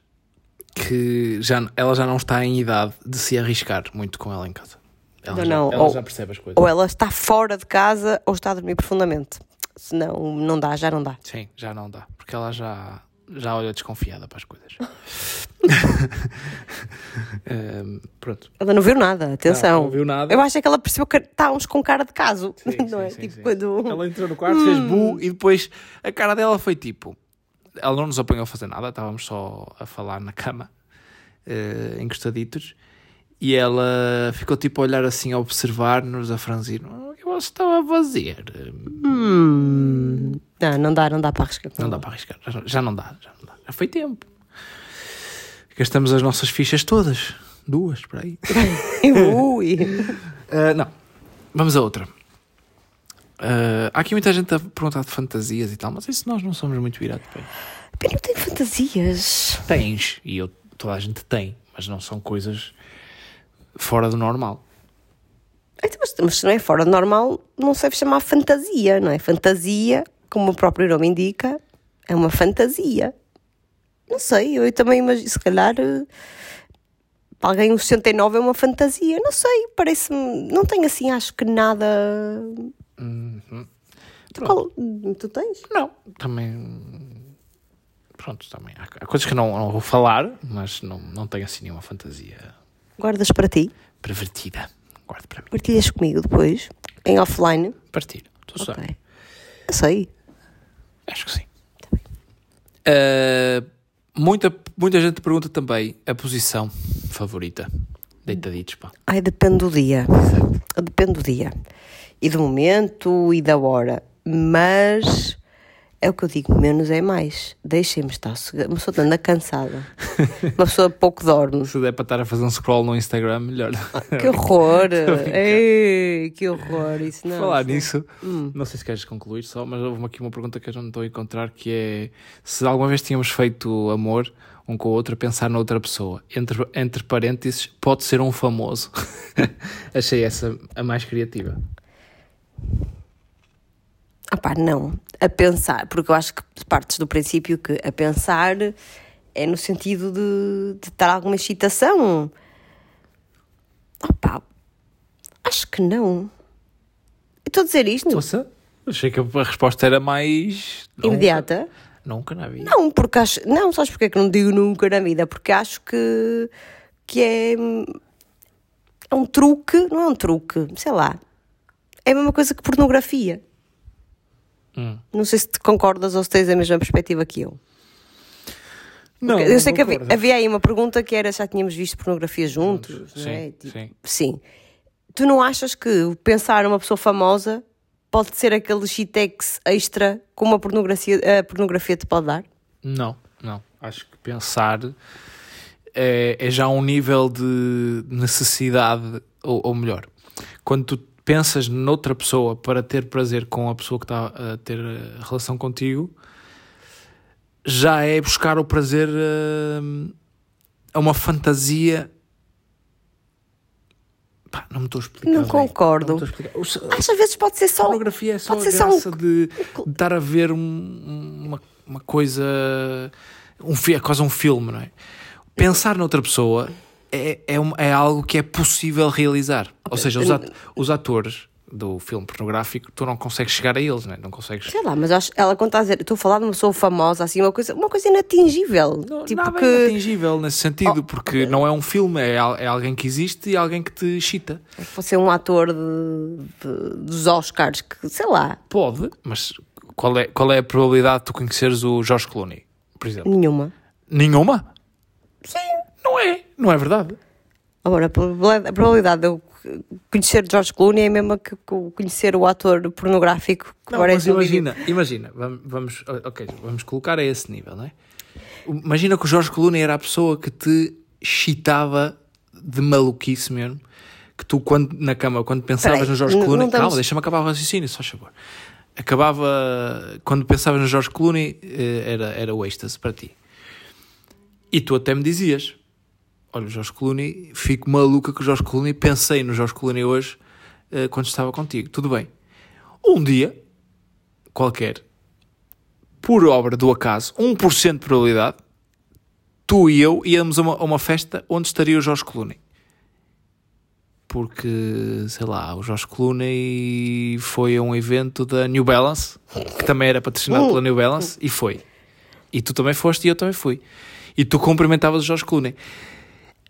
Speaker 2: que já, ela já não está em idade de se arriscar muito com ela em casa. Ela,
Speaker 1: Não,
Speaker 2: já,
Speaker 1: não,
Speaker 2: ela
Speaker 1: ou-
Speaker 2: já percebe as coisas.
Speaker 1: Ou ela está fora de casa ou está a dormir profundamente. Senão não dá, já não dá.
Speaker 2: Sim, já não dá. Porque ela já, já olha desconfiada para as coisas. Ehm, pronto.
Speaker 1: Ela não viu nada, atenção.
Speaker 2: Não, não viu nada.
Speaker 1: Eu acho é que ela percebeu que estávamos com cara de caso.
Speaker 2: Sim,
Speaker 1: não
Speaker 2: sim,
Speaker 1: é?
Speaker 2: sim,
Speaker 1: tipo,
Speaker 2: sim.
Speaker 1: quando.
Speaker 2: Ela entrou no quarto, fez bu e depois a cara dela foi tipo. Ela não nos apanhou a fazer nada, estávamos só a falar na cama, eh, encostaditos, e ela ficou tipo a olhar assim, a observar-nos, a franzir. "Oh, O que vocês estão a fazer?
Speaker 1: Hum. Não, não dá, não dá para arriscar.
Speaker 2: Não dá para arriscar, já, já não dá, já não dá. Já foi tempo. Gastamos as nossas fichas todas, duas, por aí.
Speaker 1: Ui.
Speaker 2: Uh, não. Vamos a outra. Uh, há aqui muita gente a perguntar de fantasias e tal, mas isso nós não somos muito virados para isso.
Speaker 1: Eu não tenho fantasias.
Speaker 2: Tens, e eu, toda a gente tem, mas não são coisas fora do normal.
Speaker 1: Então, Mas, mas se não é fora do normal, não se deve chamar fantasia, não é? Fantasia, como o próprio nome indica, é uma fantasia. Não sei, eu também imagino, se calhar, eh, para alguém um 69 é uma fantasia, não sei, parece-me, não tenho assim, acho que nada...
Speaker 2: Uhum.
Speaker 1: Tu, qual- tu tens?
Speaker 2: Não, também. Pronto, também. Há, há coisas que não, não vou falar, mas não, não tenho assim nenhuma fantasia
Speaker 1: Guardas para ti?
Speaker 2: pervertida. Guardo para mim.
Speaker 1: Partilhas comigo depois, em offline?
Speaker 2: Partilho. Tu sabes.
Speaker 1: Ok. Eu sei.
Speaker 2: Acho que sim. Uh, muita, muita gente pergunta também a posição favorita. Deitaditos, pá.
Speaker 1: Ai, depende do dia. Depende do dia. E do momento e da hora. Mas é o que eu digo, menos é mais. Deixem-me estar sossegada. Uma pessoa anda cansada. Uma pessoa pouco dorme.
Speaker 2: Se der para estar a fazer um scroll no Instagram, melhor.
Speaker 1: Que horror! Ei, que horror! Isso não.
Speaker 2: Falar
Speaker 1: isso
Speaker 2: nisso, não sei se queres concluir só, mas houve aqui uma pergunta que eu não estou a encontrar que é se alguma vez tínhamos feito amor um com o outro a pensar noutra pessoa. Entre, entre parênteses, pode ser um famoso. Achei essa a mais criativa.
Speaker 1: Ah pá, não. A pensar, porque eu acho que partes do princípio que a pensar é no sentido de, de ter alguma excitação. Pá, acho que não. Estou a dizer isto?
Speaker 2: Nossa, achei que a resposta era mais. nunca-
Speaker 1: Imediata?
Speaker 2: Nunca na vida.
Speaker 1: Não, porque acho. Não, sabes porque é que não digo nunca na vida? Porque acho que, que é. É um truque, não é um truque, sei lá. É a mesma coisa que pornografia.
Speaker 2: Hum.
Speaker 1: Não sei se te concordas ou se tens a mesma perspectiva que eu.
Speaker 2: Não,
Speaker 1: eu sei que havia, havia aí uma pergunta que era já tínhamos visto pornografia juntos,
Speaker 2: Sim,
Speaker 1: não é? Tipo,
Speaker 2: sim.
Speaker 1: sim. Tu não achas que pensar numa pessoa famosa pode ser aquele shitex extra como a pornografia, a pornografia te pode dar?
Speaker 2: Não, não. Acho que pensar é, é já um nível de necessidade, ou, ou melhor, quando tu pensas noutra pessoa para ter prazer com a pessoa que está a ter a relação contigo, já é buscar o prazer hum, a uma fantasia. Pá, não me estou a explicar.
Speaker 1: Não
Speaker 2: bem.
Speaker 1: concordo.
Speaker 2: Não a explicar.
Speaker 1: Às vezes pode ser só.
Speaker 2: pornografia é só a
Speaker 1: pode ser só um-
Speaker 2: graça de, de estar a ver um- uma, uma coisa, um, é quase um filme, não é? Pensar noutra pessoa é, é, um- é algo que é possível realizar. Ou seja, os, at- os atores do filme pornográfico, tu não consegues chegar a eles, não é? Não consegues...
Speaker 1: Sei lá, mas acho, ela quando está a dizer, estou a falar de uma pessoa famosa, assim, uma coisa, uma coisa inatingível.
Speaker 2: Não,
Speaker 1: tipo
Speaker 2: nada
Speaker 1: que.
Speaker 2: é inatingível nesse sentido,
Speaker 1: Oh,
Speaker 2: porque não é um filme, é, é alguém que existe e alguém que te chita.
Speaker 1: Pode ser um ator de, de- dos Oscars que, sei lá,
Speaker 2: Pode, mas qual é, qual é a probabilidade de tu conheceres o George Clooney, por exemplo?
Speaker 1: nenhuma.
Speaker 2: Nenhuma? Sim. Não é, não é verdade.
Speaker 1: Agora, a probabilidade, de eu conhecer George Clooney é a mesma que conhecer o ator pornográfico que
Speaker 2: Não, mas
Speaker 1: aparece no vídeo.
Speaker 2: imagina, imagina, vamos, ok, vamos colocar a esse nível, não é? Imagina que o Jorge Clooney era a pessoa que te chitava de maluquice mesmo, que tu quando, na cama, quando pensavas
Speaker 1: Peraí,
Speaker 2: no Jorge
Speaker 1: não-
Speaker 2: Clooney,
Speaker 1: não estamos-
Speaker 2: calma, deixa-me acabar o raciocínio, só favor. Acabava, quando pensavas no Jorge Clooney, eh, era, era o êxtase para ti. E tu até me dizias, olha, o Jorge Clooney, fico maluca com o Jorge Clooney, pensei no Jorge Clooney hoje, eh, quando estava contigo. Tudo bem. Um dia, qualquer, por obra do acaso, 1% de probabilidade, tu e eu íamos a uma, a uma festa onde estaria o Jorge Clooney. porque, sei lá, o Jorge Clooney foi a um evento da New Balance, que também era patrocinado pela New Balance, e foi. E tu também foste e eu também fui. E tu cumprimentavas o Jorge Clooney.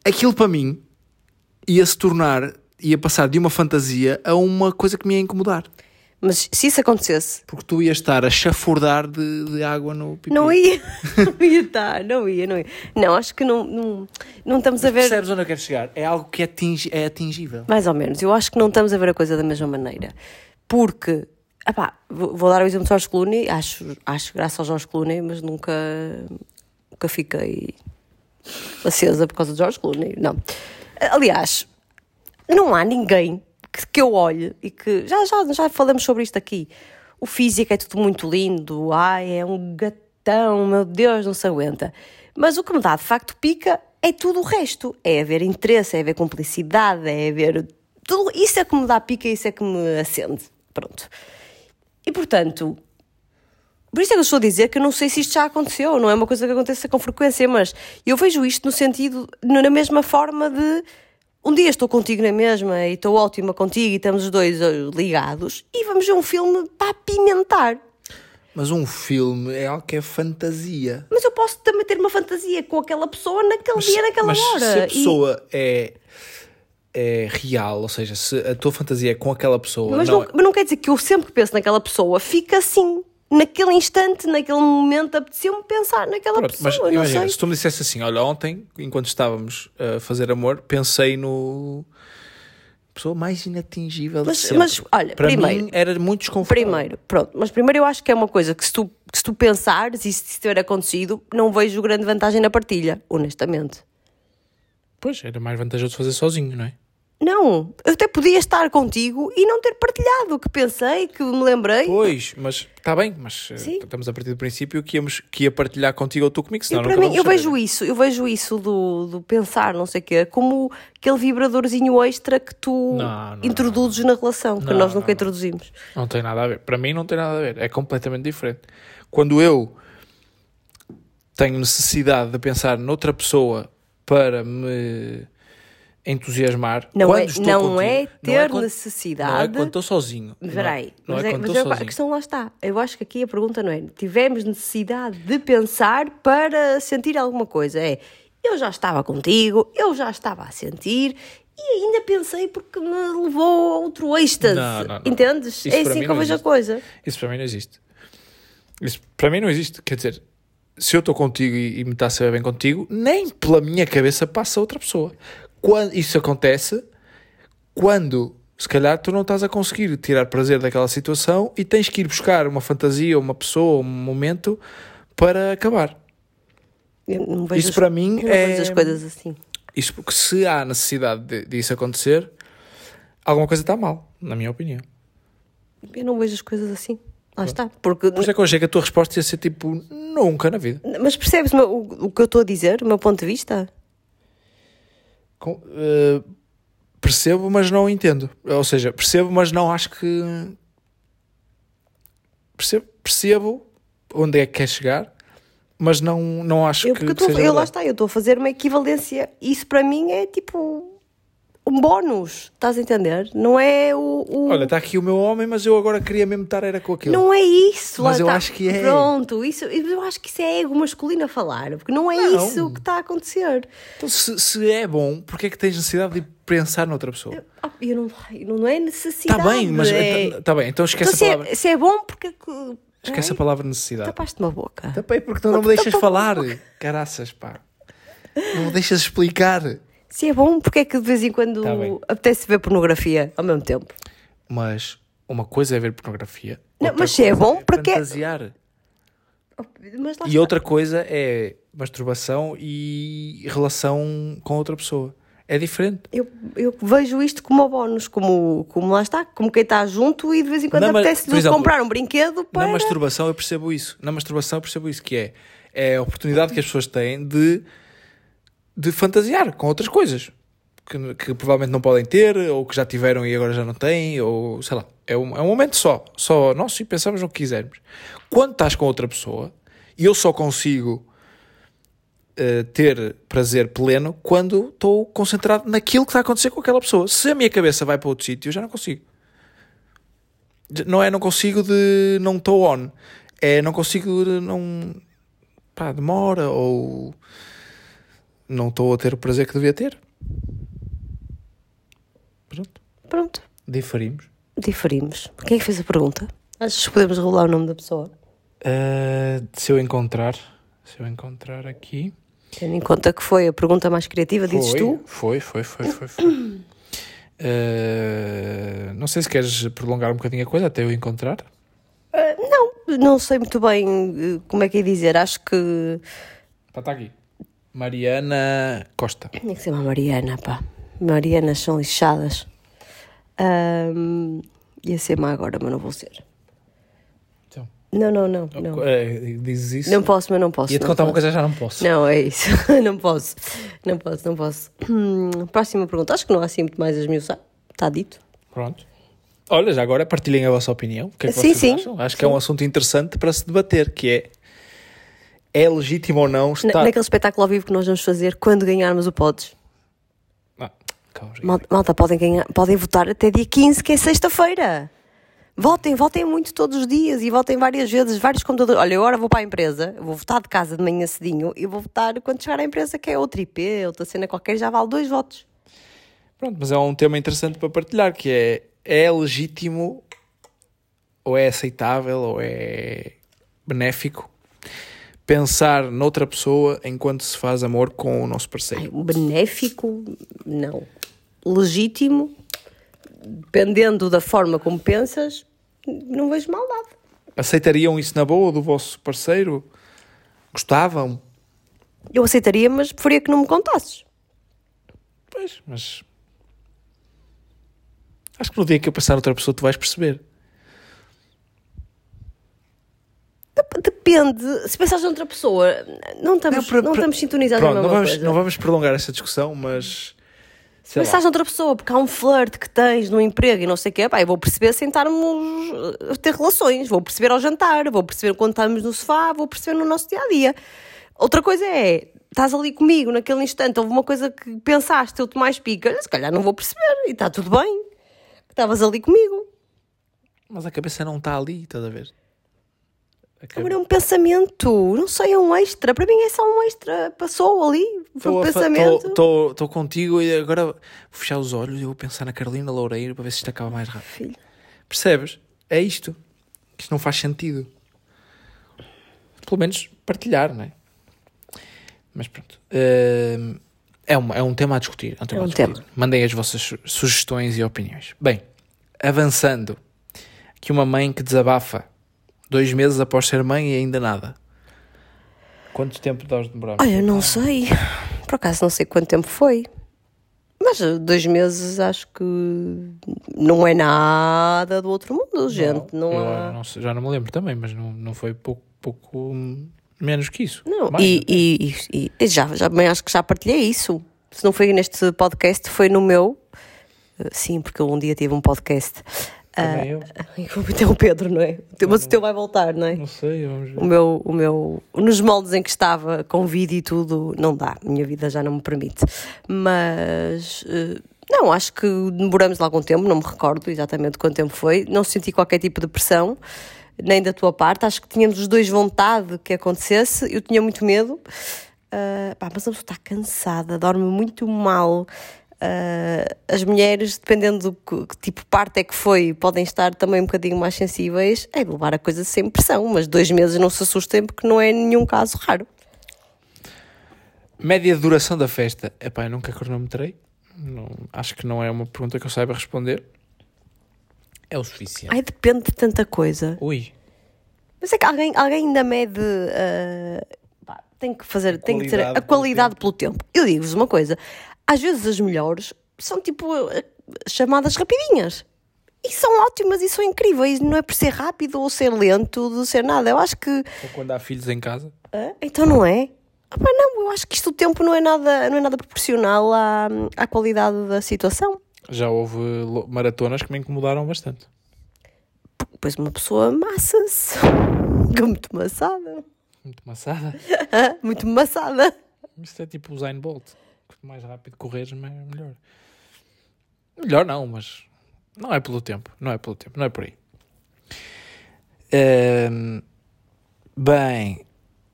Speaker 2: Aquilo para mim ia se tornar, ia passar de uma fantasia a uma coisa que me ia incomodar.
Speaker 1: Mas se isso acontecesse,
Speaker 2: Porque tu ias estar a chafurdar de, de água no pipi.
Speaker 1: não ia. Não ia estar, não ia, não ia. Não, acho que não, não, não estamos a ver.
Speaker 2: Percebes onde eu quero chegar? É algo que é, atingi é atingível.
Speaker 1: Mais ou menos. Eu acho que não estamos a ver a coisa da mesma maneira. Porque, epá, vou, vou dar o exemplo de Jorge Clooney, acho, acho graça ao Jorge Clooney, mas nunca, nunca fiquei acesa por causa de Jorge Clooney. Não. Aliás, não há ninguém que, que eu olhe e que. Já, já, já falamos sobre isto aqui. O físico é tudo muito lindo, ai, é um gatão, meu Deus, não se aguenta. Mas o que me dá de facto pica é tudo o resto. É haver interesse, é haver cumplicidade, é haver. Tudo, isso é que me dá pica, isso é que me acende. Pronto. E portanto, por isso é que eu estou a dizer que eu não sei se isto já aconteceu, não é uma coisa que aconteça com frequência, mas eu vejo isto no sentido, na mesma forma de um dia estou contigo na mesma e estou ótima contigo e estamos os dois eh, ligados e vamos ver um filme para apimentar.
Speaker 2: Mas um filme é algo que é fantasia.
Speaker 1: Mas eu posso também ter uma fantasia com aquela pessoa naquele dia, naquela
Speaker 2: mas
Speaker 1: hora.
Speaker 2: se a
Speaker 1: E-
Speaker 2: pessoa é, é real, ou seja, se a tua fantasia é com aquela pessoa,
Speaker 1: Mas
Speaker 2: não,
Speaker 1: não, mas não quer dizer que eu sempre que penso naquela pessoa fica assim. Naquele instante, naquele momento, apeteceu-me pensar naquela
Speaker 2: Pronto, mas
Speaker 1: pessoa. não
Speaker 2: imagina,
Speaker 1: sei.
Speaker 2: se tu me dissesse assim, olha, ontem, enquanto estávamos a fazer amor, pensei no pessoa mais inatingível
Speaker 1: Mas-
Speaker 2: de sempre.
Speaker 1: mas, olha,
Speaker 2: para
Speaker 1: primeiro-
Speaker 2: mim era muito desconfortável.
Speaker 1: Primeiro, pronto, mas primeiro eu acho que é uma coisa que se tu, que se tu pensares e se isso tiver acontecido, não vejo grande vantagem na partilha, honestamente.
Speaker 2: Pois, era mais vantajoso fazer sozinho, não é?
Speaker 1: Não, eu até podia estar contigo e não ter partilhado o que pensei, que me lembrei.
Speaker 2: Pois, mas está bem, mas eh,
Speaker 1: Sim.
Speaker 2: estamos a partir do princípio que, íamos, que ia partilhar contigo ou tu comigo, senão
Speaker 1: Eu, para mim, eu vejo isso, eu vejo isso do, do pensar, não sei o quê, como aquele vibradorzinho extra que tu
Speaker 2: Não, não,
Speaker 1: introduzes na relação, que
Speaker 2: Não,
Speaker 1: nós
Speaker 2: não,
Speaker 1: nunca
Speaker 2: não.
Speaker 1: introduzimos.
Speaker 2: Não tem nada a ver. Para mim não tem nada a ver. É completamente diferente. Quando eu tenho necessidade de pensar noutra pessoa para me entusiasmar,
Speaker 1: Não
Speaker 2: quando
Speaker 1: é-
Speaker 2: estou
Speaker 1: não
Speaker 2: contigo,
Speaker 1: é ter
Speaker 2: quando-
Speaker 1: necessidade-
Speaker 2: Não é quando estou sozinho. Não é-
Speaker 1: Espera aí,
Speaker 2: Não
Speaker 1: mas,
Speaker 2: é
Speaker 1: é- mas eu- a questão lá está. Eu acho que aqui a pergunta não é tivemos necessidade de pensar para sentir alguma coisa. É eu já estava contigo, eu já estava a sentir e ainda pensei porque me levou a outro êxtase.
Speaker 2: Não, não, não.
Speaker 1: Entendes?
Speaker 2: Isso
Speaker 1: é assim que eu
Speaker 2: não
Speaker 1: vejo a coisa.
Speaker 2: Isso para mim não existe. Isso para mim não existe. Quer dizer, se eu estou contigo e, e me está a saber bem contigo, nem pela minha cabeça passa outra pessoa. Quando isso acontece, quando se calhar tu não estás a conseguir tirar prazer daquela situação e tens que ir buscar uma fantasia, uma pessoa, um momento para acabar.
Speaker 1: Eu não vejo
Speaker 2: Isso
Speaker 1: as-
Speaker 2: para mim é-
Speaker 1: as coisas assim.
Speaker 2: Isso porque se há necessidade de, disso acontecer, alguma coisa está mal, na minha opinião.
Speaker 1: Eu não vejo as coisas assim. Lá está. Porque,
Speaker 2: Por isso é que eu achei que a tua resposta ia ser tipo, nunca na vida.
Speaker 1: mas percebes o, o que eu estou a dizer, o meu ponto de vista?
Speaker 2: Eh, percebo, mas não entendo. Ou seja, percebo, mas não acho que. Percebo, percebo onde é que quer chegar, mas não, não acho
Speaker 1: Eu,
Speaker 2: que,
Speaker 1: eu,
Speaker 2: que
Speaker 1: estou-
Speaker 2: seja
Speaker 1: eu lá está, eu estou a fazer uma equivalência. Isso para mim é tipo um bónus, estás a entender? Não é o. o-
Speaker 2: Olha, está aqui o meu homem, mas eu agora queria mesmo estar era com aquilo.
Speaker 1: não é isso,
Speaker 2: Mas eu
Speaker 1: está.
Speaker 2: acho que é.
Speaker 1: Pronto, isso, eu acho que isso é ego masculino a falar, porque não é
Speaker 2: Não.
Speaker 1: isso que está a acontecer.
Speaker 2: Então, se, se é bom, porque é que tens necessidade de pensar noutra pessoa?
Speaker 1: Ah, Eu não, não é necessidade.
Speaker 2: Está bem, mas
Speaker 1: é...
Speaker 2: está bem, então esquece
Speaker 1: Então, se,
Speaker 2: a palavra.
Speaker 1: é, se é bom, porque. que-
Speaker 2: Esquece a
Speaker 1: Ai,
Speaker 2: palavra necessidade.
Speaker 1: Tapaste-me a boca.
Speaker 2: Tapei porque tu não me deixas falar. Caraças, pá. Não me deixas explicar.
Speaker 1: Se é bom, porque é que de vez em quando
Speaker 2: Tá bem.
Speaker 1: apetece ver pornografia ao mesmo tempo?
Speaker 2: Mas uma coisa é ver pornografia.
Speaker 1: Não, mas se é bom, porque é-
Speaker 2: fantasiar.
Speaker 1: Mas lá
Speaker 2: E
Speaker 1: está.
Speaker 2: outra coisa é masturbação e relação com outra pessoa. É diferente.
Speaker 1: Eu, eu vejo isto como bónus, como, como lá está, como quem está junto e de vez em quando
Speaker 2: mas,
Speaker 1: apetece
Speaker 2: por exemplo,
Speaker 1: comprar um brinquedo para.
Speaker 2: Na masturbação eu percebo isso. Na masturbação eu percebo isso, que é, é a oportunidade que as pessoas têm de, de fantasiar com outras coisas. Que, que provavelmente não podem ter, ou que já tiveram e agora já não têm, ou sei lá. É um, é um momento só. Só nosso e pensamos no que quisermos. Quando estás com outra pessoa, e eu só consigo eh, ter prazer pleno quando estou concentrado naquilo que está a acontecer com aquela pessoa. Se a minha cabeça vai para outro sítio, eu já não consigo. Não é não consigo de não estou on. É não consigo de não. pá, demora ou. Não estou a ter o prazer que devia ter. Pronto.
Speaker 1: Pronto,
Speaker 2: Diferimos.
Speaker 1: diferimos. Quem é que fez a pergunta? Acho que podemos revelar o nome da pessoa.
Speaker 2: Uh, se eu encontrar. Se eu encontrar aqui.
Speaker 1: Tendo em conta que foi a pergunta mais criativa, dizes
Speaker 2: Foi,
Speaker 1: tu?
Speaker 2: Foi, foi, foi, foi. foi. Uh, não sei se queres prolongar um bocadinho a coisa até eu encontrar.
Speaker 1: Não, não sei muito bem como é que é dizer. Acho que.
Speaker 2: Está aqui. Mariana Costa.
Speaker 1: Tinha que ser uma Mariana, pá. Marianas são lixadas. Ahm, ia ser má agora, mas não vou ser.
Speaker 2: Então,
Speaker 1: Não, não, não. Não,
Speaker 2: eh, dizes isso?
Speaker 1: não posso, mas não posso.
Speaker 2: Ia-te contar uma
Speaker 1: posso.
Speaker 2: coisa, já não posso.
Speaker 1: Não, é isso. não posso. Não posso, não posso. Hum, próxima pergunta. Acho que não há assim muito mais a esmiuçar. Está dito.
Speaker 2: Pronto. Olha, já agora partilhem a vossa opinião. O que é que
Speaker 1: Sim,
Speaker 2: vocês
Speaker 1: sim.
Speaker 2: acham? Acho que é um assunto interessante para se debater, que é é legítimo ou não
Speaker 1: Na-
Speaker 2: estar...
Speaker 1: Naquele espetáculo ao vivo que nós vamos fazer quando ganharmos o Pods.
Speaker 2: Ah, calma, já.
Speaker 1: Mal- Malta, podem, ganhar, podem votar até dia 15, que é sexta-feira. Votem, votem muito todos os dias e votem várias vezes, vários computadores. Olha, eu agora vou para a empresa, vou votar de casa de manhã cedinho e vou votar quando chegar à empresa, que é outra IP, outra cena qualquer, já vale dois votos.
Speaker 2: Pronto, mas é um tema interessante para partilhar, que é é legítimo ou é aceitável ou é benéfico pensar noutra pessoa enquanto se faz amor com o nosso parceiro.
Speaker 1: Ai, benéfico, não. Legítimo, dependendo da forma como pensas, não vejo maldade.
Speaker 2: Aceitariam isso na boa do vosso parceiro? Gostavam?
Speaker 1: Eu aceitaria, mas preferia que não me contasses.
Speaker 2: Pois, mas. Acho que no dia que eu passar outra pessoa, tu vais perceber.
Speaker 1: Depende. Se pensares noutra pessoa, não estamos,
Speaker 2: Não, para-
Speaker 1: não estamos sintonizados
Speaker 2: Pronto,
Speaker 1: na
Speaker 2: não
Speaker 1: mesma
Speaker 2: vamos,
Speaker 1: coisa.
Speaker 2: não vamos prolongar essa discussão, mas.
Speaker 1: Se pensares noutra pessoa, porque há um flerte que tens no emprego e não sei o quê, pá, eu vou perceber sentarmos a ter relações, vou perceber ao jantar, vou perceber quando estamos no sofá, vou perceber no nosso dia a dia. Outra coisa é, estás ali comigo naquele instante, houve uma coisa que pensaste, eu te mais pica, se calhar não vou perceber e está tudo bem, estavas ali comigo.
Speaker 2: Mas a cabeça não está ali, estás a ver? A cabe-
Speaker 1: Agora é um pensamento, não sei, é um extra, para mim é só um extra, passou ali, foi um pensamento.
Speaker 2: Estou contigo e agora vou fechar os olhos e vou pensar na Carolina Loureiro para ver se isto acaba mais rápido.
Speaker 1: Filho.
Speaker 2: Percebes? É isto. Isto não faz sentido. Pelo menos partilhar, não é? Mas pronto. Hum, É, um, é um tema a discutir. É um tema
Speaker 1: É um
Speaker 2: discutir.
Speaker 1: tema.
Speaker 2: Mandem as vossas su- sugestões e opiniões. Bem, avançando. Aqui uma mãe que desabafa. Dois meses após ser mãe e ainda nada. Quanto tempo nós demoramos?
Speaker 1: Olha, não sei. Por acaso não sei quanto tempo foi. Mas dois meses acho que não é nada do outro mundo, gente. Não,
Speaker 2: eu
Speaker 1: há.
Speaker 2: não sei, já não me lembro também, mas não, não foi pouco, pouco menos que isso.
Speaker 1: Não,
Speaker 2: Mais,
Speaker 1: e, e, e- e já, já bem acho que já partilhei isso. Se não foi neste podcast, foi no meu. Uh, Sim, porque eu um dia tive um podcast.
Speaker 2: Também eu.
Speaker 1: Até o Pedro, não é? Mas o teu vai voltar, não é?
Speaker 2: Não sei, vamos ver.
Speaker 1: O meu, o meu, nos moldes em que estava, com vídeo e tudo, não dá. Minha vida já não me permite. Mas, eh, não, acho que demoramos lá algum tempo, não me recordo exatamente quanto tempo foi. Não senti qualquer tipo de pressão, nem da tua parte. Acho que tínhamos os dois vontade que acontecesse. Eu tinha muito medo. Ah, pá, mas a pessoa está cansada, dorme muito mal. Ah, as mulheres, dependendo do que, que tipo de parte é que foi, podem estar também um bocadinho mais sensíveis é de levar a coisa sem pressão, mas dois meses não se assustem porque não é nenhum caso raro.
Speaker 2: Média duração da festa. Epá, eu nunca cronometrei. Não, acho que não é uma pergunta que eu saiba responder. É o suficiente.
Speaker 1: Ai, depende de tanta coisa.
Speaker 2: Ui.
Speaker 1: Mas é que alguém, alguém ainda mede. pá, tem que fazer, tem que ter
Speaker 2: qualidade
Speaker 1: a
Speaker 2: pelo
Speaker 1: qualidade pelo tempo. Eu digo-vos uma coisa: às vezes as melhores são tipo ah, chamadas rapidinhas. E são ótimas e são incríveis. Não é por ser rápido ou ser lento, de ser nada. Eu acho que.
Speaker 2: Ou quando há filhos em casa.
Speaker 1: Hã? Então não é? Ah, não, eu acho que isto o tempo não é nada, não é nada proporcional à, à qualidade da situação.
Speaker 2: Já houve maratonas que me incomodaram bastante.
Speaker 1: Porque depois uma pessoa massa-se. Fica muito maçada.
Speaker 2: Muito maçada.
Speaker 1: Muito maçada.
Speaker 2: Isto é tipo o Zayn Bolt. Quanto mais rápido correres, melhor. Melhor não, mas não é pelo tempo. Não é pelo tempo, não é por aí. Ehm, bem,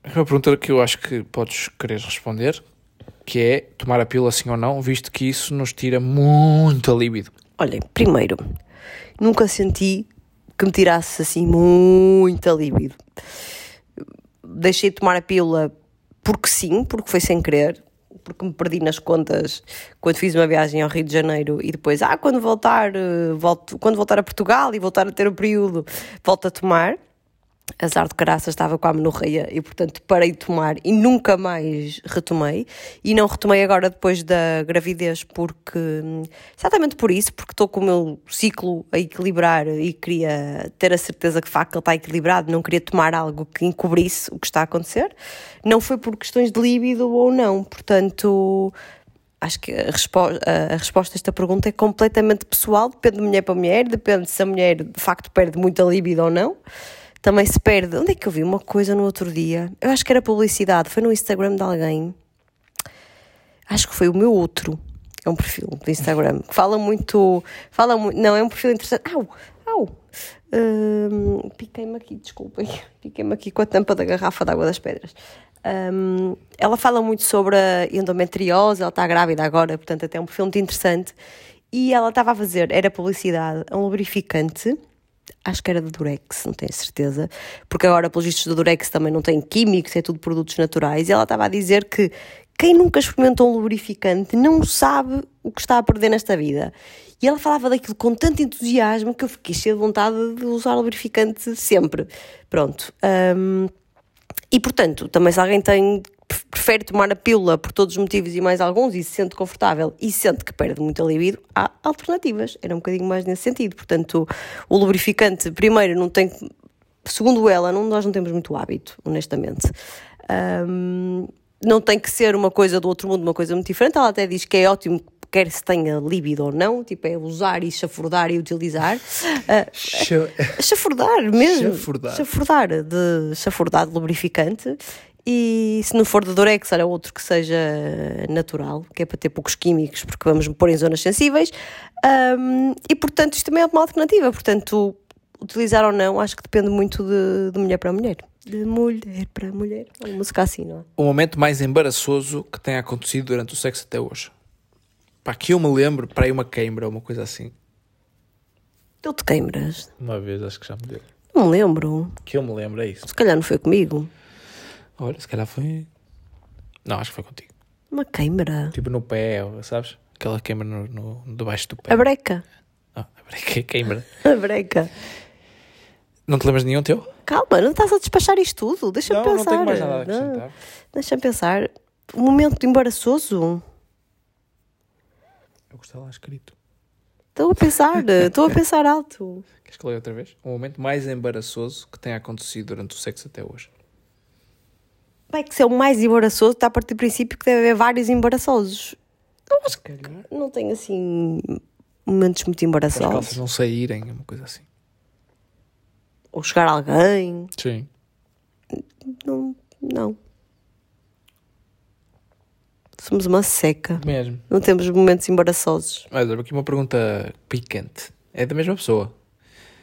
Speaker 2: uma pergunta que eu acho que podes querer responder, que é tomar a pílula sim ou não, visto que isso nos tira muito a libido.
Speaker 1: Olhem, primeiro, nunca senti que me tirasse assim muita libido. Deixei de tomar a pílula porque sim, porque foi sem querer, porque me perdi nas contas quando fiz uma viagem ao Rio de Janeiro e depois, ah, quando voltar, eh, volto, quando voltar a Portugal e voltar a ter o período, volto a tomar. Azar de caraças, estava com a amenorreia e, portanto, parei de tomar e nunca mais retomei. E não retomei agora depois da gravidez, porque. Exatamente por isso, porque estou com o meu ciclo a equilibrar e queria ter a certeza que facto ele está equilibrado, não queria tomar algo que encobrisse o que está a acontecer. Não foi por questões de líbido ou não, portanto. Acho que a, respo a resposta a esta pergunta é completamente pessoal, depende de mulher para mulher, depende se a mulher de facto perde muita libido ou não também se perde. Onde é que eu vi uma coisa no outro dia? Eu acho que era publicidade, foi no Instagram de alguém. Acho que foi o meu outro. É um perfil do Instagram que fala muito. Fala muito. Não, é um perfil interessante. Au! Au! Hum, Piquei-me aqui, desculpem. Piquei-me aqui com a tampa da garrafa de água das pedras. Hum, ela fala muito sobre a endometriose, ela está grávida agora, portanto, até é um perfil muito interessante. E ela estava a fazer, era publicidade, um lubrificante acho que era do Durex, não tenho certeza, porque agora, pelos vistos do Durex, também não tem químicos, é tudo produtos naturais, e ela estava a dizer que quem nunca experimentou um lubrificante não sabe o que está a perder nesta vida. E ela falava daquilo com tanto entusiasmo que eu fiquei cheia de vontade de usar lubrificante sempre. Pronto. Um, e portanto, também se alguém tem prefere tomar a pílula por todos os motivos e mais alguns e se sente confortável e sente que perde muita libido, há alternativas. Era um bocadinho mais nesse sentido. Portanto, o lubrificante, primeiro, não tem. Segundo ela, não, nós não temos muito hábito, honestamente. Um, não tem que ser uma coisa do outro mundo, uma coisa muito diferente. Ela até diz que é ótimo quer se tenha líbido ou não, tipo, é usar e chafurdar e utilizar. Uh, chafurdar mesmo.
Speaker 2: Chafurdar.
Speaker 1: Chafurdar, de, chafurdar de lubrificante. E se não for de Durex, era outro que seja natural, que é para ter poucos químicos, porque vamos pôr em zonas sensíveis. Um, e portanto, isto também é uma alternativa. Portanto, utilizar ou não, acho que depende muito de, de mulher para mulher. De mulher para mulher. Uma música assim, não é?
Speaker 2: O momento mais embaraçoso que tenha acontecido durante o sexo até hoje. Pá, que eu me lembro, para aí uma queimbra ou uma coisa assim.
Speaker 1: Deu-te queimbras?
Speaker 2: Uma vez, acho que já me deu.
Speaker 1: Não me lembro.
Speaker 2: Que eu me lembro, é isso.
Speaker 1: Se calhar não foi comigo.
Speaker 2: Olha, se calhar foi. Não, acho que foi contigo.
Speaker 1: Uma queimbra.
Speaker 2: Tipo no pé, sabes? Aquela queimbra no, no, debaixo do pé.
Speaker 1: A breca.
Speaker 2: Ah, a breca, queimbra.
Speaker 1: A breca.
Speaker 2: Não te lembras de nenhum teu?
Speaker 1: Calma, não estás a despachar isto tudo. Deixa-me
Speaker 2: não,
Speaker 1: pensar.
Speaker 2: Não, tenho mais nada a acrescentar.
Speaker 1: Deixa-me pensar. Um momento embaraçoso.
Speaker 2: Eu gostava lá escrito.
Speaker 1: Estou a pensar, estou a pensar alto.
Speaker 2: Queres que leia outra vez? O momento mais embaraçoso que tenha acontecido durante o sexo até hoje.
Speaker 1: Vai que se é o mais embaraçoso, está a partir do princípio que deve haver vários embaraçosos. Eu acho que não tenho assim momentos muito
Speaker 2: As
Speaker 1: embaraçosos.
Speaker 2: calças não saírem, uma coisa assim.
Speaker 1: Ou chegar alguém.
Speaker 2: Sim.
Speaker 1: Não. não. Somos uma seca.
Speaker 2: Mesmo.
Speaker 1: Não temos momentos embaraçosos.
Speaker 2: Mas aqui uma pergunta picante. É da mesma pessoa.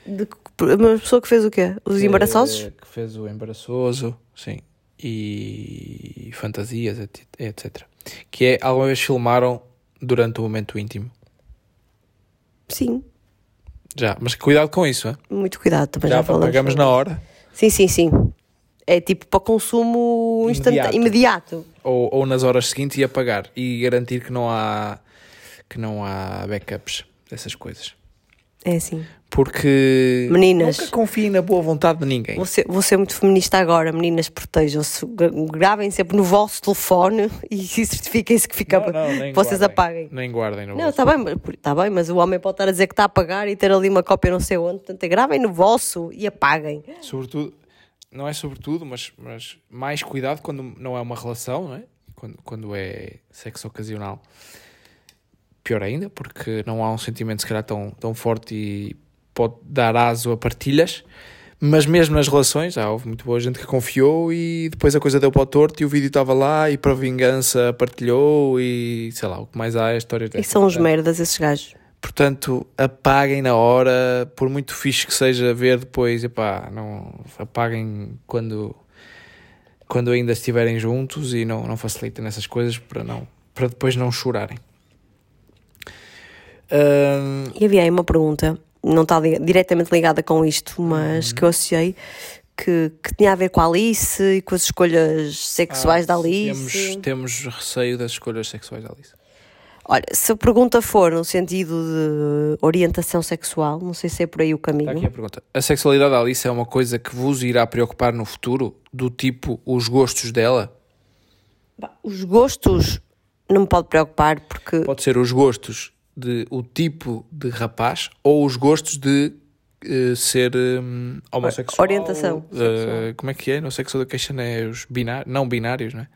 Speaker 1: De, uma pessoa que fez o quê? Os embaraçosos?
Speaker 2: É, que fez o embaraçoso, sim. E fantasias, et- etc. Que é, alguma vez filmaram durante o momento íntimo?
Speaker 1: Sim.
Speaker 2: Já, mas cuidado com isso, hein?
Speaker 1: Muito cuidado também. Já,
Speaker 2: já
Speaker 1: falamos
Speaker 2: pagamos
Speaker 1: sobre
Speaker 2: na hora.
Speaker 1: Sim, sim, sim. É tipo para consumo
Speaker 2: Imediato.
Speaker 1: imediato.
Speaker 2: Ou, ou nas horas seguintes e apagar. E garantir que não há, que não há backups dessas coisas.
Speaker 1: É assim.
Speaker 2: Porque
Speaker 1: Meninas.
Speaker 2: nunca confiem na boa vontade de ninguém.
Speaker 1: Vou ser, vou ser muito feminista agora, meninas, protejam-se. Gra- Gravem sempre no vosso telefone e certifiquem-se que fica,
Speaker 2: Não, não,
Speaker 1: vocês
Speaker 2: guardem.
Speaker 1: apaguem.
Speaker 2: Nem guardem no
Speaker 1: Não,
Speaker 2: vosso.
Speaker 1: está bem, mas- tá bem, mas o homem pode estar a dizer que está a apagar e ter ali uma cópia não sei onde. Portanto, é gravem no vosso e apaguem.
Speaker 2: Sobretudo, não é sobretudo, mas, mas mais cuidado quando não é uma relação, não é? Quando, quando é sexo ocasional. Pior ainda, porque não há um sentimento se calhar tão, tão forte e pode dar aso a partilhas. Mas mesmo nas relações, já houve muito boa gente que confiou e depois a coisa deu para o torto e o vídeo estava lá e para vingança partilhou e sei lá, o que mais há é histórias
Speaker 1: E são uns merdas esses gajos.
Speaker 2: Portanto, apaguem na hora, por muito fixe que seja ver depois, epá, não, apaguem quando, quando ainda estiverem juntos e não, não facilitem nessas coisas para, não, para depois não chorarem.
Speaker 1: E havia aí uma pergunta, não está li- diretamente ligada com isto, mas
Speaker 2: Uhum.
Speaker 1: que eu associei, que, que tinha a ver com a Alice e com as escolhas sexuais da
Speaker 2: ah,
Speaker 1: Alice.
Speaker 2: Temos, temos receio das escolhas sexuais da Alice.
Speaker 1: Olha, se a pergunta for no sentido de orientação sexual, não sei se é por aí o caminho.
Speaker 2: Está aqui a pergunta. A sexualidade da Alice é uma coisa que vos irá preocupar no futuro? Do tipo, os gostos dela?
Speaker 1: Bah, Os gostos não me pode preocupar porque
Speaker 2: Pode ser os gostos de o tipo de rapaz ou os gostos de eh, ser hum, homossexual.
Speaker 1: Orientação
Speaker 2: Eh, como é que é? No Sex Education é os binários, não binários, não é?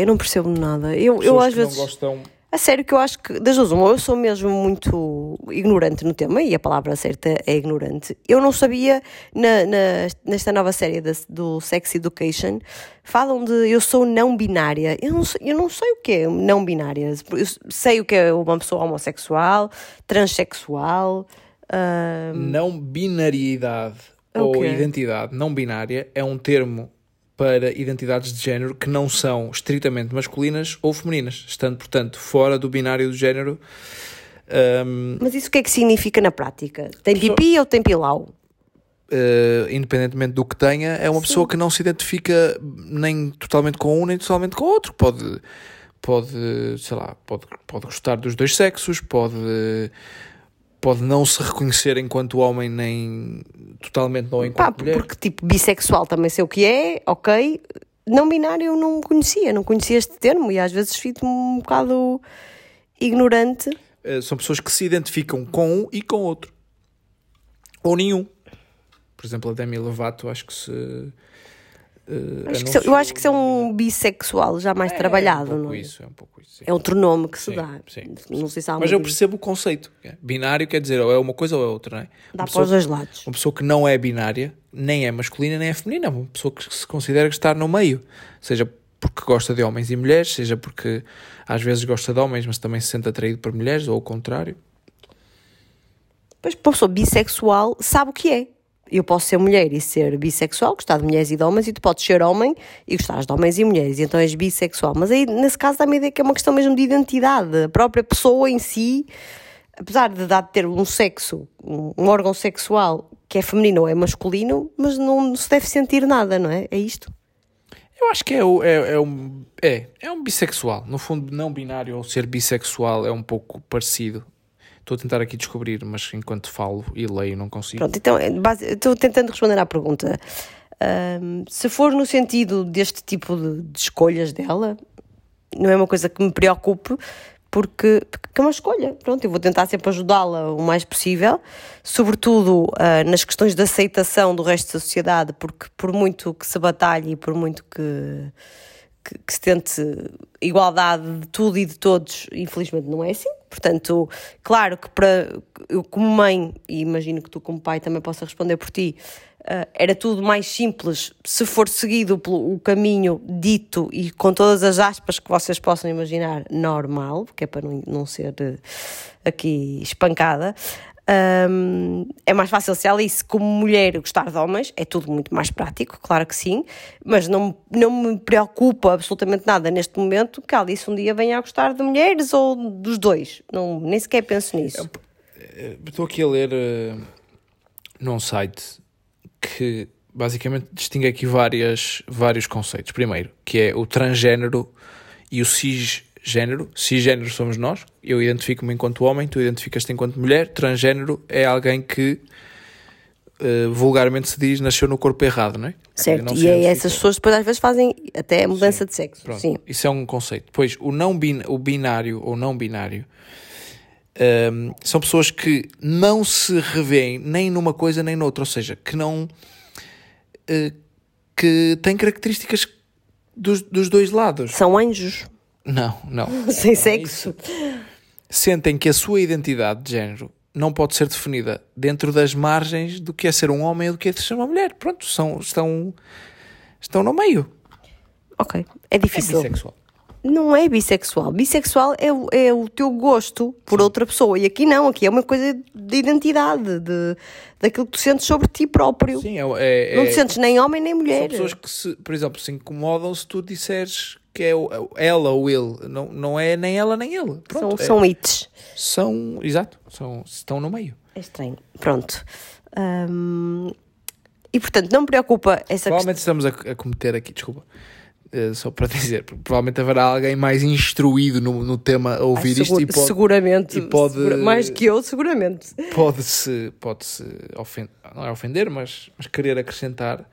Speaker 1: eu não percebo nada. Eu, eu
Speaker 2: pessoas
Speaker 1: às
Speaker 2: que não
Speaker 1: vezes.
Speaker 2: gostam.
Speaker 1: A sério que eu acho que, das duas, uma, eu sou mesmo muito ignorante no tema, e a palavra certa é ignorante. Eu não sabia, na, na- nesta nova série da- do Sex Education, falam de eu sou não binária. Eu não, sei, eu não sei o que é não binária. Eu sei o que é uma pessoa homossexual, transexual. ah,
Speaker 2: Não binariedade
Speaker 1: É o
Speaker 2: ou identidade não binária é um termo para identidades de género que não são estritamente masculinas ou femininas, estando, portanto, fora do binário do género. hum,
Speaker 1: mas isso o que é que significa na prática? Tem pipi ou tem pilau?
Speaker 2: eh, independentemente do que tenha, é uma pessoa que não se identifica nem totalmente com um nem totalmente com o outro. Pode, pode sei lá, pode, pode gostar dos dois sexos, pode, pode não se reconhecer enquanto homem nem totalmente não
Speaker 1: Pá,
Speaker 2: enquanto mulher.
Speaker 1: porque tipo bissexual também sei o que é, ok. Não binário eu não conhecia, não conhecia este termo e às vezes fico um bocado ignorante.
Speaker 2: Eh, são pessoas que se identificam com um e com outro. Ou nenhum. Por exemplo, a Demi Lovato, acho que se. Eh,
Speaker 1: Acho que isso- eu acho que isso é um bissexual já mais trabalhado,
Speaker 2: É um
Speaker 1: não é?
Speaker 2: isso, é um pouco isso. sim.
Speaker 1: É outro nome que se
Speaker 2: Sim,
Speaker 1: dá.
Speaker 2: sim,
Speaker 1: Não sei se há
Speaker 2: Mas eu percebo o conceito. Binário quer dizer ou é uma coisa ou é outra, não é?
Speaker 1: Dá para os dois lados.
Speaker 2: uma pessoa que não é binária, nem é masculina, nem é feminina. É uma pessoa que se considera estar no meio. Seja porque gosta de homens e mulheres, seja porque às vezes gosta de homens, mas também se sente atraído por mulheres, ou o contrário.
Speaker 1: Pois, uma pessoa bissexual, sabe o que é. Eu posso ser mulher e ser bissexual, gostar de mulheres e de homens, e tu podes ser homem e gostar de homens e mulheres, e então és bissexual. Mas aí, nesse caso, dá-me a ideia que é uma questão mesmo de identidade. A própria pessoa em si, apesar de dar de ter um sexo, um, órgão sexual que é feminino ou é masculino, mas não se deve sentir nada, não é? É isto?
Speaker 2: Eu acho que é, é, é um, é, é um bissexual. No fundo, não binário ou ser bissexual é um pouco parecido. Estou a tentar aqui descobrir, mas enquanto falo e leio não consigo.
Speaker 1: Pronto, então, base- estou tentando responder à pergunta. Ahm, se for no sentido deste tipo de, de escolhas dela, não é uma coisa que me preocupe, porque, porque é uma escolha. Pronto, eu vou tentar sempre ajudá-la o mais possível, sobretudo ah, nas questões de aceitação do resto da sociedade, porque por muito que se batalhe e por muito que, que, que se tente igualdade de tudo e de todos, infelizmente não é assim. Portanto, claro que para eu como mãe, e imagino que tu como pai também possa responder por ti, ah, era tudo mais simples se for seguido pelo o caminho dito e com todas as aspas que vocês possam imaginar normal, porque é para não, não ser eh, aqui espancada. Ahm, é mais fácil se Alice, como mulher, gostar de homens, é tudo muito mais prático, claro que sim, mas não, não me preocupa absolutamente nada neste momento que a Alice um dia venha a gostar de mulheres ou dos dois. Não, nem sequer penso nisso.
Speaker 2: Eh, Estou aqui a ler eh, num site que basicamente distingue aqui várias, vários conceitos. Primeiro, que é o transgênero e o cisgênero. Cisgênero somos nós. Eu identifico-me enquanto homem, tu identificas-te enquanto mulher. Transgênero é alguém que eh, vulgarmente se diz nasceu no corpo errado, não é?
Speaker 1: Certo,
Speaker 2: Não
Speaker 1: e é
Speaker 2: identifica.
Speaker 1: essas pessoas depois às vezes fazem até a mudança de sexo.
Speaker 2: Pronto,
Speaker 1: Sim.
Speaker 2: Isso é um conceito. Depois, o, não bin, o binário ou não binário hum, são pessoas que não se revêem nem numa coisa nem noutra, ou seja, que não. eh, que têm características dos, dos dois lados.
Speaker 1: São anjos,
Speaker 2: Não, não.
Speaker 1: sem
Speaker 2: é
Speaker 1: sexo.
Speaker 2: Sentem que a sua identidade de género não pode ser definida dentro das margens do que é ser um homem e do que é ser uma mulher. Pronto, são, estão, estão no meio.
Speaker 1: Ok, é
Speaker 2: É
Speaker 1: difícil.
Speaker 2: bissexual.
Speaker 1: não é bissexual. Bissexual é, o- é o teu gosto por outra pessoa. E aqui não, aqui é uma coisa de identidade, de, daquilo que tu sentes sobre ti próprio.
Speaker 2: Sim, é, é,
Speaker 1: Não
Speaker 2: é-
Speaker 1: te sentes nem homem nem
Speaker 2: são
Speaker 1: mulher.
Speaker 2: pessoas que, se, por exemplo, se incomodam se tu disseres que é o- ela ou ele. Não, não é nem ela nem ele.
Speaker 1: São,
Speaker 2: Pronto, é-
Speaker 1: são its.
Speaker 2: são, exato, são, estão no meio.
Speaker 1: É estranho. Pronto. Hum, e portanto, não me preocupa essa
Speaker 2: Provavelmente estamos a, a cometer aqui, desculpa, eh, só para dizer, provavelmente haverá alguém mais instruído no, no tema a
Speaker 1: questão.
Speaker 2: ouvir
Speaker 1: Ai,
Speaker 2: isto e
Speaker 1: segura-
Speaker 2: pode,
Speaker 1: seguramente.
Speaker 2: e pode-
Speaker 1: segura- mais que eu, seguramente.
Speaker 2: pode-se pode-se ofender, não é ofender, mas, mas querer acrescentar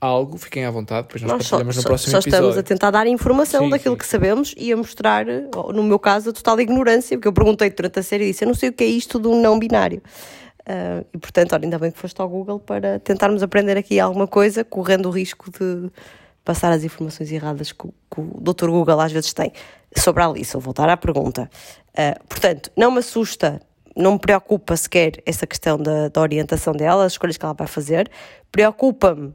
Speaker 2: algo, fiquem à vontade, depois nós,
Speaker 1: Nós só,
Speaker 2: partilhamos no
Speaker 1: só-
Speaker 2: próximo
Speaker 1: só
Speaker 2: episódio.
Speaker 1: estamos a tentar dar informação
Speaker 2: Sim,
Speaker 1: daquilo
Speaker 2: sim.
Speaker 1: que sabemos e a mostrar, no meu caso, a total ignorância, porque eu perguntei durante a série e disse: Eu não sei o que é isto do não binário. Ah, e portanto, olha, ainda bem que foste ao Google para tentarmos aprender aqui alguma coisa, correndo o risco de passar as informações erradas que, o- que o Dr. Google às vezes tem. Sobre a Alice, vou voltar à pergunta. Ah, portanto, não me assusta, não me preocupa sequer essa questão da, da orientação dela, as escolhas que ela vai fazer. Preocupa-me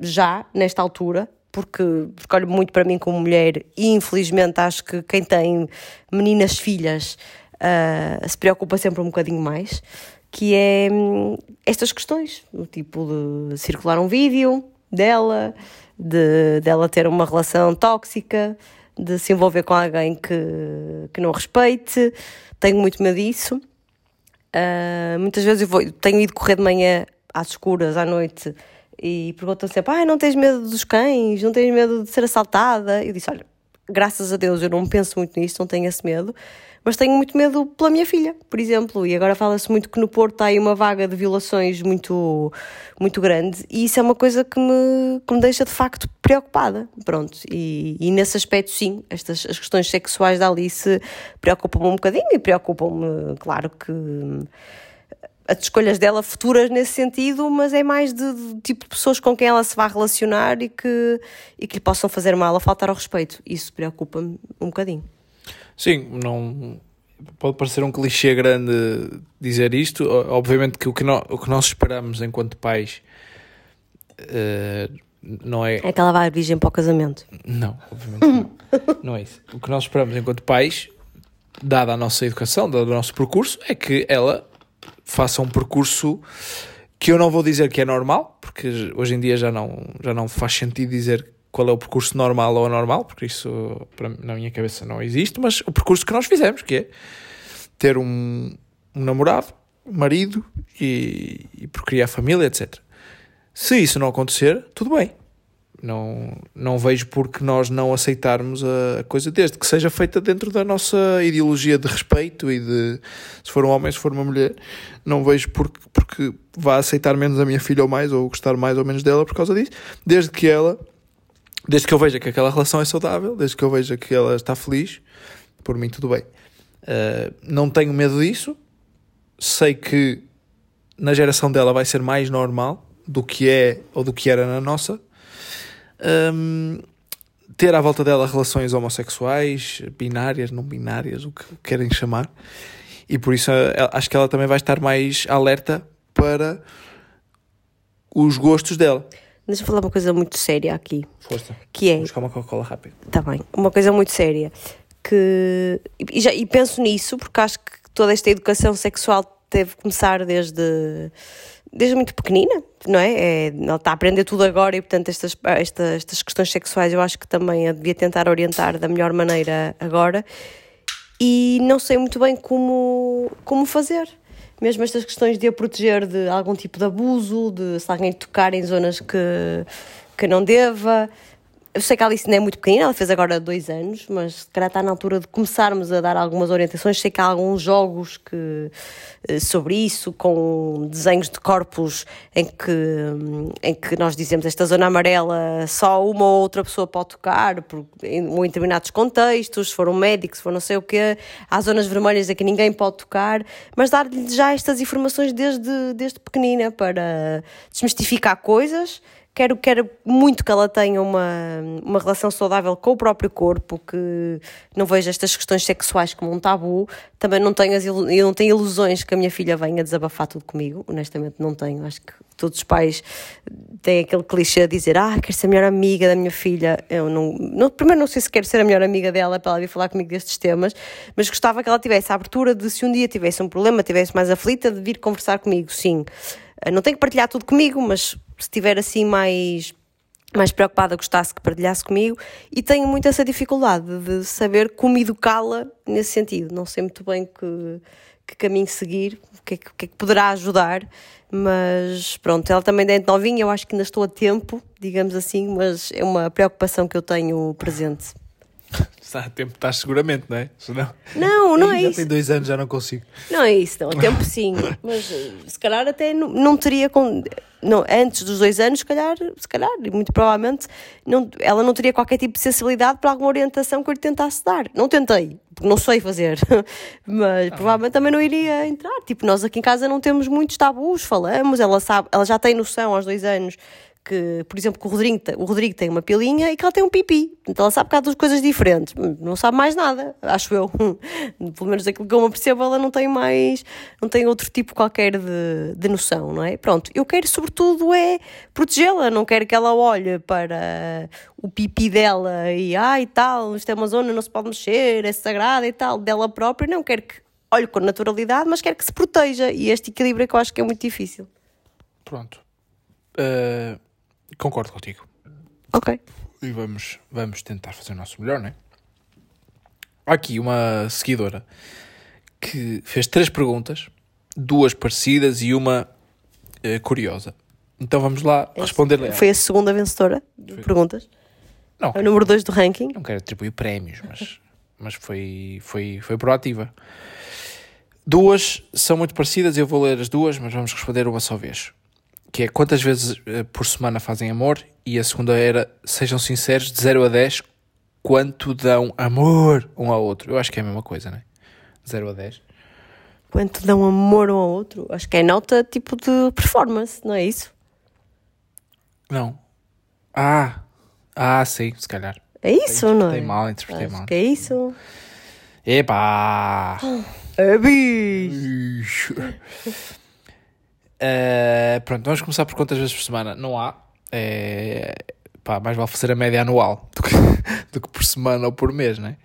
Speaker 1: já, nesta altura, porque escolho muito para mim como mulher e infelizmente acho que quem tem meninas filhas ah, se preocupa sempre um bocadinho mais, que é hum, estas questões, o tipo de circular um vídeo dela, de dela ter uma relação tóxica, de se envolver com alguém que, que não respeite, tenho muito medo disso. Uh, muitas vezes eu vou, tenho ido correr de manhã às escuras, à noite, e perguntam sempre: ah, não tens medo dos cães? Não tens medo de ser assaltada? Eu disse: olha, graças a Deus eu não penso muito nisto, não tenho esse medo, mas tenho muito medo pela minha filha, por exemplo. E agora fala-se muito que no Porto há aí uma vaga de violações muito, muito grande, e isso é uma coisa que me, que me deixa de facto preocupada. Pronto, e, e nesse aspecto, sim, estas as questões sexuais da Alice preocupam-me um bocadinho e preocupam-me, claro que as escolhas dela futuras nesse sentido, mas é mais de, de tipo de pessoas com quem ela se vai relacionar e que, e que lhe possam fazer mal ou faltar ao respeito. Isso preocupa-me um bocadinho.
Speaker 2: Sim, não pode parecer um clichê grande dizer isto. Obviamente que o que, nó- o que nós esperamos enquanto pais eh, não é.
Speaker 1: É que ela vai virgem para o casamento.
Speaker 2: Não, obviamente não. não é isso. O que nós esperamos enquanto pais, dada a nossa educação, dado o nosso percurso, é que ela faça um percurso que eu não vou dizer que é normal, porque hoje em dia já não, já não faz sentido dizer qual é o percurso normal ou anormal, porque isso para, na minha cabeça não existe, mas o percurso que nós fizemos, que é ter um, um namorado, marido e, e procriar família, etc. Se isso não acontecer, tudo bem. Não, não vejo porque nós não aceitarmos a coisa, desde que seja feita dentro da nossa ideologia de respeito e de se for um homem, se for uma mulher, não vejo porque, porque vá aceitar menos a minha filha ou mais, ou gostar mais ou menos dela por causa disso, desde que ela, desde que eu veja que aquela relação é saudável, desde que eu veja que ela está feliz, por mim tudo bem. Uh, não tenho medo disso, sei que na geração dela vai ser mais normal do que é ou do que era na nossa. Um, ter à volta dela relações homossexuais, binárias, não binárias, o que querem chamar, e por isso eh, acho que ela também vai estar mais alerta para os gostos dela.
Speaker 1: Deixa-me falar uma coisa muito séria aqui,
Speaker 2: Força.
Speaker 1: que é,
Speaker 2: Vou buscar uma Coca-Cola rápido.
Speaker 1: Está bem. Uma coisa muito séria. Que, e, já, e penso nisso porque acho que toda esta educação sexual deve começar desde, desde muito pequenina, não é? é ela está a aprender tudo agora e, portanto, estas, esta, estas questões sexuais eu acho que também a devia tentar orientar da melhor maneira agora. E não sei muito bem como, como fazer. Mesmo estas questões de a proteger de algum tipo de abuso, de se alguém tocar em zonas que, que não deva. Eu sei que a Alice não é muito pequenina, ela fez agora dois anos, mas se calhar está na altura de começarmos a dar algumas orientações. Sei que há alguns jogos que, eh, sobre isso, com desenhos de corpos em que, em que nós dizemos esta zona amarela só uma ou outra pessoa pode tocar, por, em, em determinados contextos, se for um médico, se for não sei o quê. Há zonas vermelhas em que ninguém pode tocar, mas dar-lhe já estas informações desde, desde pequenina para desmistificar coisas quero, quero muito que ela tenha uma, uma relação saudável com o próprio corpo, que não vejo estas questões sexuais como um tabu. Também não tenho, as eu não tenho ilusões que a minha filha venha desabafar tudo comigo. Honestamente, não tenho. Acho que todos os pais têm aquele clichê de dizer: Ah, quero ser a melhor amiga da minha filha. Eu não, não, primeiro, não sei se quero ser a melhor amiga dela para ela vir falar comigo destes temas, mas gostava que ela tivesse a abertura de se um dia tivesse um problema, tivesse mais aflita, de vir conversar comigo, sim. Não tem que partilhar tudo comigo, mas se estiver assim mais mais preocupada, gostasse que partilhasse comigo e tenho muito essa dificuldade de saber como educá-la nesse sentido. Não sei muito bem que, que caminho seguir, o que, é que, que é que poderá ajudar, mas pronto, ela também é novinha, eu acho que ainda estou a tempo, digamos assim, mas é uma preocupação que eu tenho presente.
Speaker 2: Está a tempo, estás seguramente, não é? Se não,
Speaker 1: Não, é
Speaker 2: já
Speaker 1: isso.
Speaker 2: tem dois anos, já não consigo.
Speaker 1: Não é isso, não. A tempo sim. Mas eh, se calhar até não, não teria. Com, não, antes dos dois anos, se calhar, se calhar, e muito provavelmente, não, ela não teria qualquer tipo de sensibilidade para alguma orientação que eu lhe tentasse dar. Não tentei, porque não sei fazer. Mas provavelmente também não iria entrar. Tipo, nós aqui em casa não temos muitos tabus, falamos, ela sabe, ela já tem noção aos dois anos. Que, por exemplo, que o Rodrigo, o Rodrigo tem uma pilinha e que ela tem um pipi. Então ela sabe que há duas coisas diferentes. Não sabe mais nada, acho eu. Pelo menos aquilo que eu me percebo, ela não tem mais, não tem outro tipo qualquer de, de noção, não é? Pronto, eu quero sobretudo é protegê-la, não quero que ela olhe para o pipi dela e ai tal, isto é uma zona, não se pode mexer, é sagrada e tal, dela própria, não quero que olhe com naturalidade, mas quero que se proteja e este equilíbrio é que eu acho que é muito difícil.
Speaker 2: Pronto. Uh, concordo contigo.
Speaker 1: Ok.
Speaker 2: E vamos, vamos tentar fazer o nosso melhor, não é? Há aqui uma seguidora que fez três perguntas, duas parecidas e uma eh, curiosa. Então vamos lá responder-lhe.
Speaker 1: Foi a segunda vencedora de perguntas.
Speaker 2: Não,
Speaker 1: É o número 2 do ranking.
Speaker 2: não quero atribuir prémios, mas, mas foi, foi, foi proativa. Duas são muito parecidas, eu vou ler as duas, mas vamos responder uma só vez. Que é quantas vezes eh, por semana fazem amor? E a segunda era, sejam sinceros, de 0 a 10, quanto dão amor um ao outro? Eu acho que é a mesma coisa, não é? 0 a 10.
Speaker 1: Quanto dão amor um ao outro. Acho que é nota tipo de performance, não é isso?
Speaker 2: Não. Ah, ah, sim, se calhar.
Speaker 1: É isso, não
Speaker 2: Interpretei
Speaker 1: é?
Speaker 2: mal, interpretei
Speaker 1: Acho
Speaker 2: mal.
Speaker 1: que é isso.
Speaker 2: Epá!
Speaker 1: É bicho.
Speaker 2: Eh, pronto, vamos começar por quantas vezes por semana? Não há. É, pá, mais vale fazer a média anual do que, do que por semana ou por mês, não é?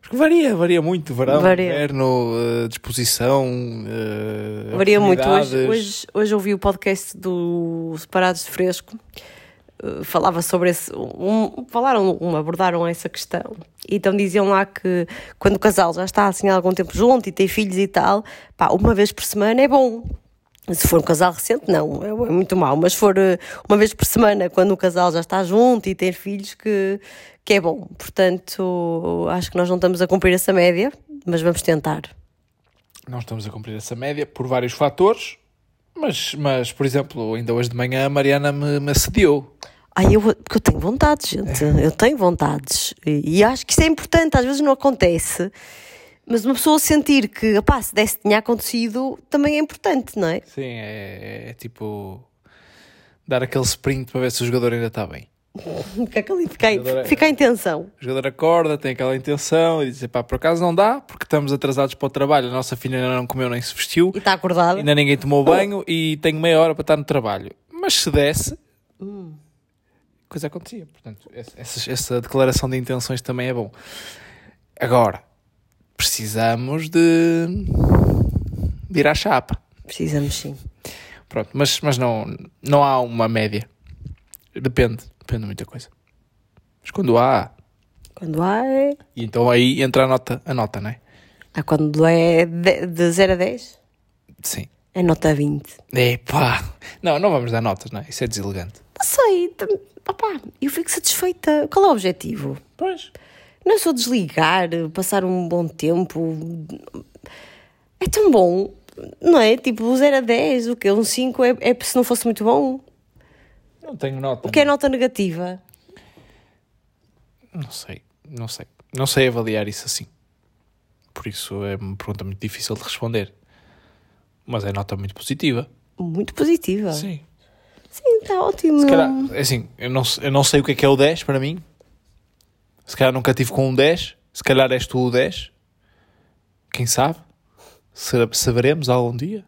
Speaker 2: Porque varia, varia muito. Verão,
Speaker 1: Varia.
Speaker 2: inverno, eh, disposição. eh,
Speaker 1: Varia muito. Hoje, hoje, hoje ouvi o podcast do Separados de Fresco. Falava sobre esse. Um, falaram, um, abordaram essa questão. E então diziam lá que quando o casal já está assim há algum tempo junto e tem filhos e tal, pá, uma vez por semana é bom. Se for um casal recente, não, é é muito mau. Mas se for eh, uma vez por semana, quando o casal já está junto e tem filhos, que, que é bom. Portanto, acho que nós não estamos a cumprir essa média, mas vamos tentar.
Speaker 2: Não estamos a cumprir essa média por vários fatores. Mas, mas por exemplo, ainda hoje de manhã a Mariana me, me assediou.
Speaker 1: Ai, eu, porque eu tenho vontades, gente. Eu tenho vontades. E, e acho que isso é importante. Às vezes não acontece. Mas uma pessoa sentir que, opá, se desse tinha acontecido, também é importante, não é?
Speaker 2: Sim, é, é tipo dar aquele sprint para ver se o jogador ainda está bem.
Speaker 1: Fica, ali, fica,
Speaker 2: Adorei.
Speaker 1: fica a intenção.
Speaker 2: O jogador acorda, tem aquela intenção e diz: pá, por acaso não dá, porque estamos atrasados para o trabalho, a nossa filha ainda não comeu nem se vestiu,
Speaker 1: E está acordada.
Speaker 2: ainda ninguém tomou banho e tenho meia hora para estar no trabalho. Mas se desse, coisa acontecia. Portanto, essa, essa declaração de intenções também é bom. Agora, precisamos de, de ir à chapa.
Speaker 1: Precisamos sim.
Speaker 2: Pronto, mas, mas não, não há uma média. Depende, depende de muita coisa. Mas quando há,
Speaker 1: Quando há é.
Speaker 2: e então aí entra a nota, a nota, não é?
Speaker 1: Ah, quando é de, de 0 a 10,
Speaker 2: Sim.
Speaker 1: é nota 20.
Speaker 2: Epá! Não, não vamos dar notas, não é? Isso é deselegante.
Speaker 1: Não sei. Opá, eu fico satisfeita. Qual é o objetivo?
Speaker 2: Pois.
Speaker 1: Não é só desligar, passar um bom tempo. É tão bom, não é? Tipo, 0 a 10, o quê? Um 5 é, é se não fosse muito bom.
Speaker 2: Não tenho nota.
Speaker 1: O que é nota negativa?
Speaker 2: Não sei, não sei. Não sei avaliar isso assim. Por isso é uma pergunta muito difícil de responder. Mas é nota muito positiva.
Speaker 1: Muito positiva.
Speaker 2: Sim.
Speaker 1: Sim, está ótimo.
Speaker 2: Se calhar, é assim, eu não, eu não sei o que é que é o 10 para mim. Se calhar nunca tive com um 10. Se calhar és tu o 10. Quem sabe? Sa- Saberemos algum dia.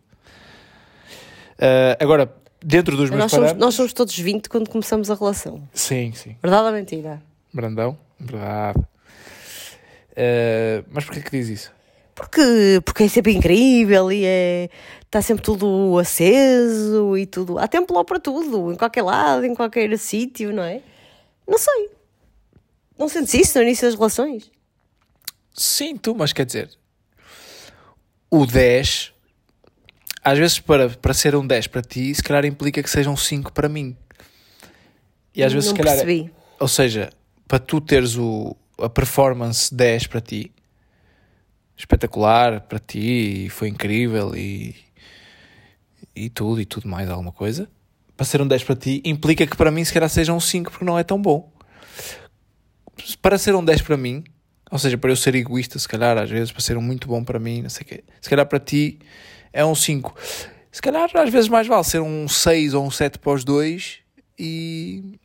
Speaker 2: Ah, agora, dentro dos meus
Speaker 1: Nós somos,
Speaker 2: parâmetros...
Speaker 1: nós somos todos 20 quando começamos a relação.
Speaker 2: Sim, sim.
Speaker 1: Verdade ou mentira?
Speaker 2: Brandão, verdade. Ah, mas porquê que diz isso?
Speaker 1: Porque, porque é sempre incrível e é. Está sempre tudo aceso e tudo. Há tempo lá para tudo, em qualquer lado, em qualquer sítio, não é? Não sei. Não sentes isso no início das relações?
Speaker 2: Sinto, mas quer dizer, o 10, às vezes para, para ser um 10 para ti, se calhar implica que seja um 5 para mim. E às vezes,
Speaker 1: não
Speaker 2: se calhar,
Speaker 1: percebi.
Speaker 2: ou seja, para tu teres o, a performance 10 para ti, espetacular para ti, e foi incrível e, e tudo, e tudo mais alguma coisa, para ser um 10 para ti, implica que para mim se calhar seja um 5 porque não é tão bom. Para ser um 10 para mim, ou seja, para eu ser egoísta, se calhar, às vezes, para ser um muito bom para mim, não sei o quê. Se calhar para ti é um 5. Se calhar, às vezes, mais vale ser um 6 ou um 7 para os dois e.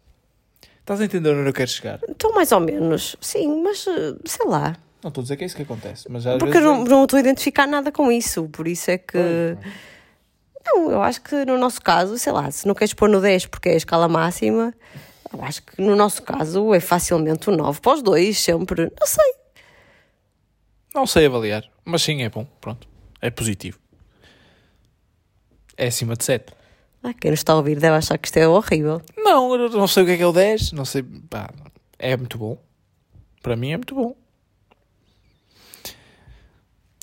Speaker 2: Estás a entender onde eu quero chegar?
Speaker 1: Então, mais ou menos, sim, mas eh, sei lá.
Speaker 2: Não estou a dizer que é isso que acontece, mas às
Speaker 1: Porque eu
Speaker 2: vezes.
Speaker 1: não, não estou a identificar nada com isso, por isso é que. Não, eu acho que no nosso caso, sei lá, se não queres pôr no 10 porque é a escala máxima, eu acho que no nosso caso é facilmente um 9 para os dois, sempre. Não sei.
Speaker 2: Não sei avaliar, mas sim, é bom. Pronto. É positivo. É acima de 7.
Speaker 1: Ah, quem nos está a ouvir deve achar que isto é horrível.
Speaker 2: Não, eu não sei o que é que é o 10, não sei. Pá, é muito bom. Para mim é muito bom.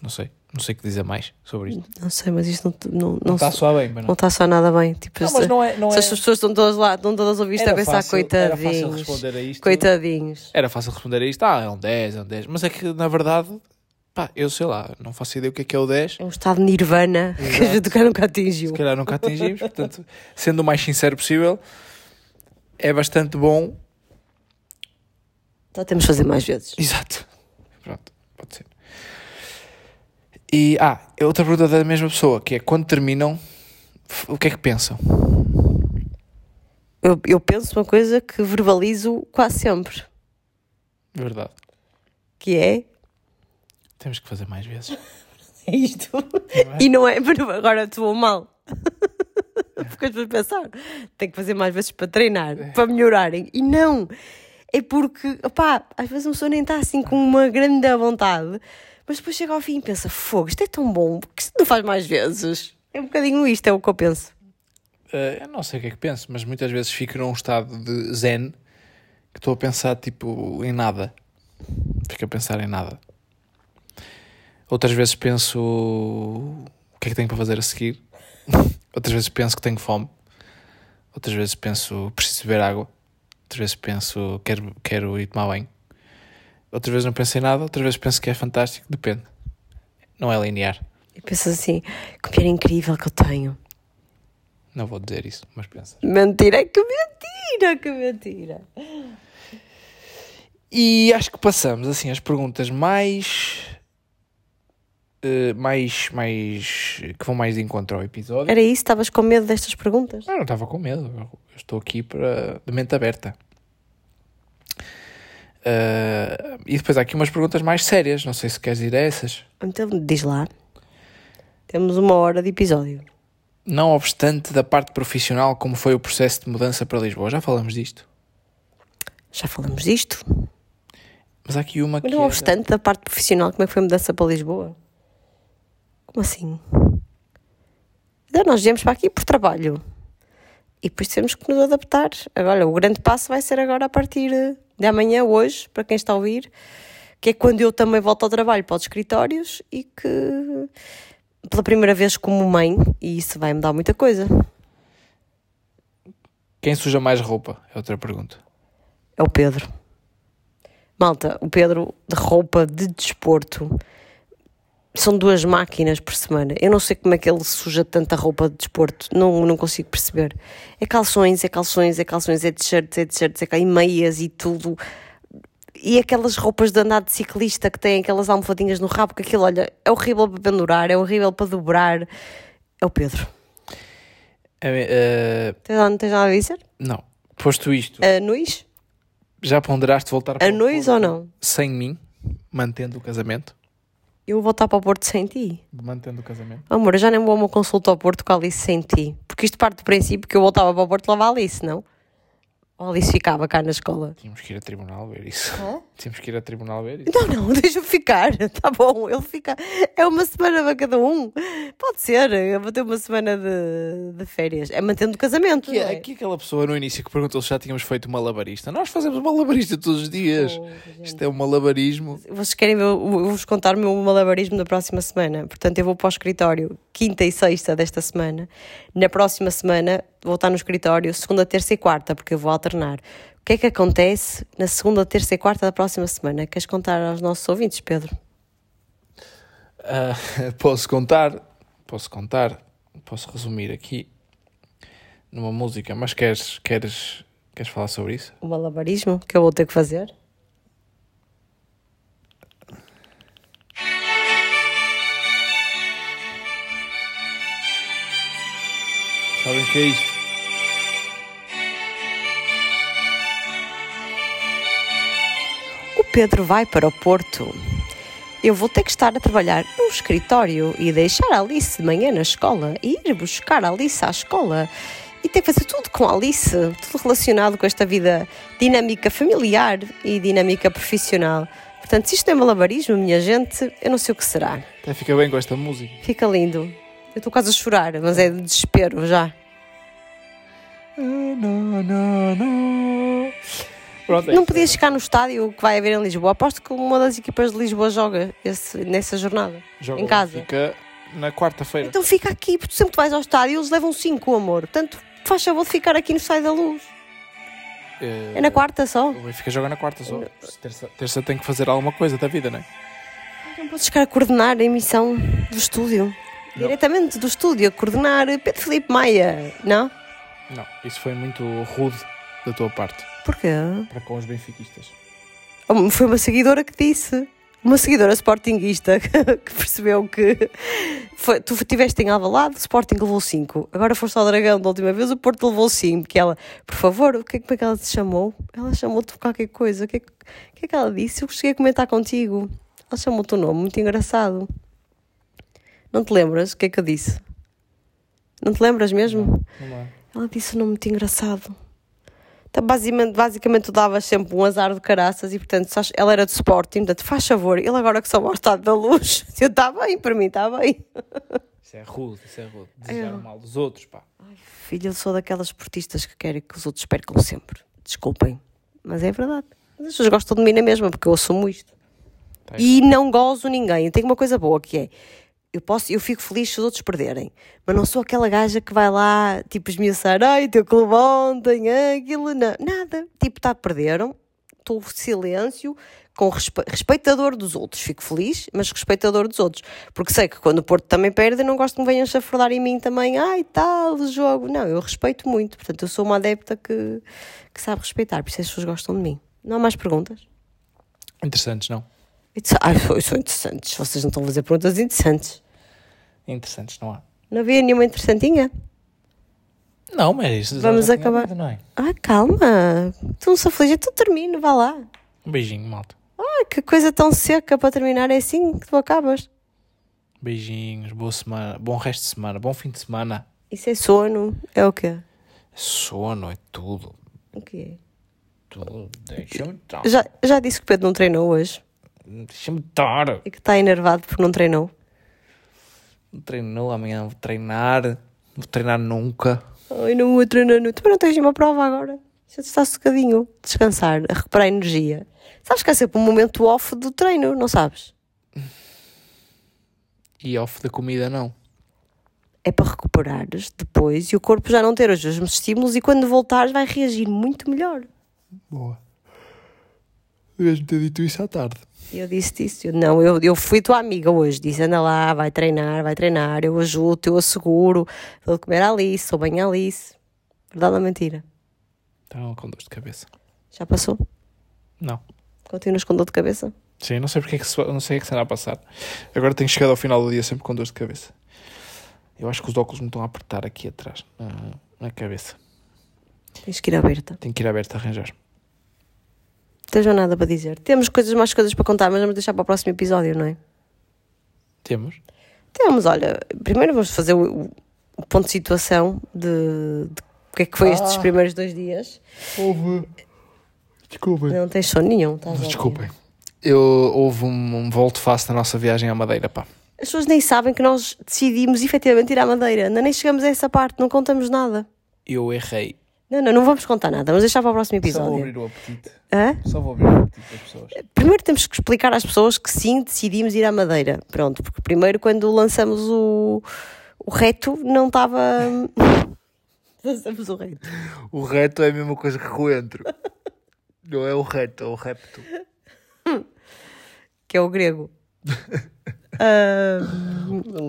Speaker 2: Não sei. Não sei o que dizer mais sobre isto.
Speaker 1: Não sei, mas isto não, não, não,
Speaker 2: Não está só bem,
Speaker 1: não
Speaker 2: não.
Speaker 1: está só nada bem. Tipo,
Speaker 2: Não, mas não é. Não
Speaker 1: se
Speaker 2: é...
Speaker 1: as pessoas estão todas lá, estão todas a ouvir isto a
Speaker 2: Era
Speaker 1: pensar,
Speaker 2: fácil- era fácil
Speaker 1: coitadinhos.
Speaker 2: responder a isto.
Speaker 1: Coitadinhos.
Speaker 2: Era fácil responder a isto. Ah, é um 10, é um 10. Mas é que, na verdade, pá, eu sei lá, não faço ideia o que é que é o 10.
Speaker 1: É um estado de nirvana que a
Speaker 2: Exato.
Speaker 1: gente nunca atingiu.
Speaker 2: Se calhar nunca atingimos. Portanto, sendo o mais sincero possível, é bastante bom.
Speaker 1: Só temos de fazer mais vezes.
Speaker 2: Exato. Pronto, pode ser. E, ah, outra pergunta da mesma pessoa, que é quando terminam, o que é que pensam?
Speaker 1: Eu, eu penso uma coisa que verbalizo quase sempre,
Speaker 2: Verdade.
Speaker 1: que é
Speaker 2: Temos que fazer mais vezes.
Speaker 1: É isto.
Speaker 2: é?
Speaker 1: E não é, agora estou mal. Porque as pessoas pensar, tem que fazer mais vezes para treinar,
Speaker 2: É.
Speaker 1: para melhorarem. E não. É porque, opá, às vezes uma pessoa nem está assim com uma grande vontade, mas depois chega ao fim e pensa: fogo, isto é tão bom, porque se não faz mais vezes? É um bocadinho isto, é o que eu penso.
Speaker 2: Eh, eu não sei o que é que penso, mas muitas vezes fico num estado de zen que estou a pensar tipo em nada. Fico a pensar em nada. Outras vezes penso o que é que tenho para fazer a seguir. Outras vezes penso que tenho fome. Outras vezes penso preciso beber água. Outras vezes penso quero, quero ir tomar banho. Outras vezes não penso em nada. Outras vezes penso que é fantástico. Depende. Não é linear.
Speaker 1: E pensas assim: que mulher incrível que eu tenho.
Speaker 2: Não vou dizer isso, mas pensa.
Speaker 1: Mentira, que mentira, que mentira.
Speaker 2: E acho que passamos assim as perguntas mais. eh, mais. mais. que vão mais de encontro ao episódio.
Speaker 1: Era isso? Estavas com medo destas perguntas?
Speaker 2: Eu não estava com medo, eu estou aqui para, de mente aberta. Eh, e depois há aqui umas perguntas mais sérias, não sei se queres ir a essas.
Speaker 1: Então, diz lá. Temos uma hora de episódio.
Speaker 2: Não obstante da parte profissional, como foi o processo de mudança para Lisboa? Já falamos disto.
Speaker 1: Já falamos disto.
Speaker 2: Mas há aqui uma que.
Speaker 1: Mas não
Speaker 2: é-
Speaker 1: obstante da parte profissional, como é que foi a mudança para Lisboa? Como assim? Então, nós viemos para aqui por trabalho. E depois temos que nos adaptar. Agora, o grande passo vai ser agora a partir de amanhã, hoje, para quem está a ouvir, que é quando eu também volto ao trabalho para os escritórios e que pela primeira vez como mãe, e isso vai mudar muita coisa.
Speaker 2: Quem suja mais roupa? É outra pergunta.
Speaker 1: É o Pedro. Malta, o Pedro de roupa de desporto. São duas máquinas por semana. Eu não sei como é que ele suja tanta roupa de desporto. Não, não consigo perceber. É calções, é calções, é calções, é t-shirts, é t-shirts, é ca- e meias e tudo. E aquelas roupas de andar de ciclista que têm aquelas almofadinhas no rabo, que aquilo, olha, é horrível para pendurar, é horrível para dobrar. É o Pedro.
Speaker 2: Eh,
Speaker 1: Tens, não tens nada a dizer?
Speaker 2: não. Posto isto,
Speaker 1: Uh, Nuis?
Speaker 2: Já ponderaste voltar para o
Speaker 1: Anões
Speaker 2: Porto
Speaker 1: ou não?
Speaker 2: Sem mim, mantendo o casamento?
Speaker 1: Eu vou voltar para o Porto sem ti.
Speaker 2: Mantendo o casamento.
Speaker 1: Amor, eu já nem vou a uma consulta ao Porto com a Alice sem ti. Porque isto parte do princípio que eu voltava para o Porto lavar a Alice, não? Ou a Alice ficava cá na escola.
Speaker 2: Tínhamos que ir a tribunal ver isso.
Speaker 1: Hã?
Speaker 2: Tínhamos que ir a tribunal ver isso.
Speaker 1: Não, não, deixa-me ficar. Tá bom, ele fica. É uma semana para cada um. Pode ser, eu vou ter uma semana de, de férias. É mantendo o casamento.
Speaker 2: Aqui,
Speaker 1: não é?
Speaker 2: aqui aquela pessoa no início que perguntou se já tínhamos feito malabarista. Nós fazemos malabarista todos os dias. Isto é um malabarismo.
Speaker 1: Vocês querem ver? Eu vou-vos contar o meu malabarismo da próxima semana. Portanto, eu vou para o escritório quinta e sexta desta semana. Na próxima semana vou estar no escritório segunda, terça e quarta, porque eu vou alternar. O que é que acontece na segunda, terça e quarta da próxima semana? Queres contar aos nossos ouvintes, Pedro?
Speaker 2: Ah, posso contar, posso contar, posso resumir aqui numa música, mas queres, queres, queres falar sobre isso?
Speaker 1: O malabarismo que eu vou ter que fazer?
Speaker 2: Sabem o que é isto?
Speaker 1: Pedro vai para o Porto. Eu vou ter que estar a trabalhar no escritório e deixar a Alice de manhã na escola e ir buscar a Alice à escola e ter que fazer tudo com a Alice, tudo relacionado com esta vida dinâmica familiar e dinâmica profissional. Portanto, se isto é malabarismo, minha gente, eu não sei o que será.
Speaker 2: Até fica bem com esta música.
Speaker 1: Fica lindo. Eu estou quase a chorar, mas é de desespero já.
Speaker 2: Pronto, é
Speaker 1: Não podias ficar no estádio que vai haver em Lisboa. Aposto que uma das equipas de Lisboa joga esse- nessa jornada.
Speaker 2: Joga
Speaker 1: em casa.
Speaker 2: Fica na quarta-feira.
Speaker 1: Então fica aqui, porque sempre que vais ao estádio eles levam 5, amor. Portanto, faz favor de ficar aqui no Estádio da Luz. É na quarta só.
Speaker 2: O Benfica joga na quarta só. Terça, terça tem que fazer alguma coisa da vida, não é?
Speaker 1: Não podes ficar a coordenar a emissão do estúdio.
Speaker 2: Não.
Speaker 1: Diretamente do estúdio, a coordenar Pedro Felipe Maia. Não?
Speaker 2: Não, isso foi muito rude da tua parte
Speaker 1: Porquê?
Speaker 2: para com os benfiquistas.
Speaker 1: Oh, Foi uma seguidora que disse. Uma seguidora sportinguista que percebeu que foi, tu estiveste em Alvalade, o Sporting levou 5. Agora foste ao Dragão da última vez, o Porto levou 5. Que ela, por favor, o que é que como é que ela te chamou? Ela chamou-te por qualquer coisa. O que, é, que o que é que ela disse? Eu cheguei a comentar contigo. Ela chamou-te o nome, muito engraçado. Não te lembras o que é que eu disse? Não te lembras mesmo?
Speaker 2: Não é?
Speaker 1: Ela disse um nome muito engraçado. Então, basicamente, basicamente tu davas sempre um azar de caraças e, portanto, ela era de Sporting, portanto, faz favor, ele agora que só ao estado da luz, eu está bem, para mim está bem.
Speaker 2: Isso é rude, isso é rude. Desejar
Speaker 1: Eu-
Speaker 2: mal dos outros, pá.
Speaker 1: Filha, eu sou daquelas esportistas que querem que os outros percam sempre. Desculpem, mas é verdade. As pessoas gostam de mim na mesma, porque eu assumo isto.
Speaker 2: Tá
Speaker 1: E não gozo ninguém. Tenho uma coisa boa que é. Eu, posso, eu fico feliz se os outros perderem, mas não sou aquela gaja que vai lá, tipo, esmiuçar, ai, teu clube ontem, aquilo, não. Nada. Tipo, tá, perderam, estou em silêncio, com respe... respeitador dos outros. Fico feliz, mas respeitador dos outros. Porque sei que quando o Porto também perde, eu não gosto que me venham chafurdar em mim também, ai, tal, o jogo. Não, eu respeito muito. Portanto, eu sou uma adepta que, que sabe respeitar, por isso as pessoas gostam de mim. Não há mais perguntas?
Speaker 2: Interessantes, não?
Speaker 1: Foi- são interessantes. Vocês não estão a fazer perguntas interessantes.
Speaker 2: Interessantes, não há.
Speaker 1: Não havia nenhuma interessantinha?
Speaker 2: Não, mas
Speaker 1: Vamos
Speaker 2: tinha
Speaker 1: acabar.
Speaker 2: havido, Não é?
Speaker 1: Ah, calma. Tu não se aflige, tu termino, vá lá.
Speaker 2: Um beijinho, malta.
Speaker 1: Ai, que coisa tão seca para terminar. É assim que tu acabas.
Speaker 2: Beijinhos, boa semana, bom resto de semana, bom fim de semana.
Speaker 1: Isso é sono. É o quê?
Speaker 2: Sono é tudo.
Speaker 1: O quê?
Speaker 2: Tudo. Deixa-me estar.
Speaker 1: Já, já disse que o Pedro não treinou hoje.
Speaker 2: Deixa-me estar.
Speaker 1: E que está enervado porque não treinou.
Speaker 2: Treinou, amanhã vou treinar. Não vou treinar nunca.
Speaker 1: Ai, não vou treinar. Não. Também não tens nenhuma prova agora. Já está socadinho. Descansar, a recuperar energia. Sabes que há sempre um momento off do treino, não sabes?
Speaker 2: E off da comida, não.
Speaker 1: é para recuperares depois e o corpo já não ter os mesmos estímulos e quando voltares vai reagir muito melhor.
Speaker 2: Boa. Devias-me ter dito isso à tarde.
Speaker 1: E eu disse isso. Eu, não, eu, eu fui tua amiga hoje. Disse, anda lá, vai treinar, vai treinar. Eu ajudo, eu asseguro. Vou comer a Alice, sou bem a Alice. Verdade ou mentira?
Speaker 2: Estava com dor de cabeça.
Speaker 1: Já passou?
Speaker 2: Não.
Speaker 1: Continuas com dor de cabeça?
Speaker 2: Sim, não sei porque é que se, não sei o que será a passar. Agora tenho chegado ao final do dia sempre com dor de cabeça. Eu acho que os óculos me estão a apertar aqui atrás, na, na cabeça.
Speaker 1: Tens que ir aberta.
Speaker 2: Tenho que ir aberto a arranjar.
Speaker 1: Tens nada para dizer. Temos coisas, mais coisas para contar, mas vamos deixar para o próximo episódio, não é?
Speaker 2: Temos.
Speaker 1: Temos, olha, primeiro vamos fazer o, o ponto de situação de, de o que é que foi estes
Speaker 2: Ah.
Speaker 1: primeiros dois dias.
Speaker 2: Houve. Desculpem.
Speaker 1: Não tens sono nenhum, estás?
Speaker 2: Desculpem. Eu, houve um, um volte-face na nossa viagem à Madeira, pá.
Speaker 1: As pessoas nem sabem que nós decidimos efetivamente ir à Madeira. Ainda nem chegamos a essa parte, não contamos nada.
Speaker 2: Eu errei.
Speaker 1: Não, não, não vamos contar nada, vamos deixar para o próximo
Speaker 2: Só vou
Speaker 1: episódio.
Speaker 2: abrir o apetite.
Speaker 1: Hã?
Speaker 2: Só vou abrir o apetite das pessoas.
Speaker 1: Primeiro temos que explicar às pessoas que sim, decidimos ir à Madeira. Pronto, porque primeiro quando lançamos o, o reto não estava. lançamos o reto.
Speaker 2: O reto é a mesma coisa que coentro. Não é o reto, é o repto.
Speaker 1: Que é o grego.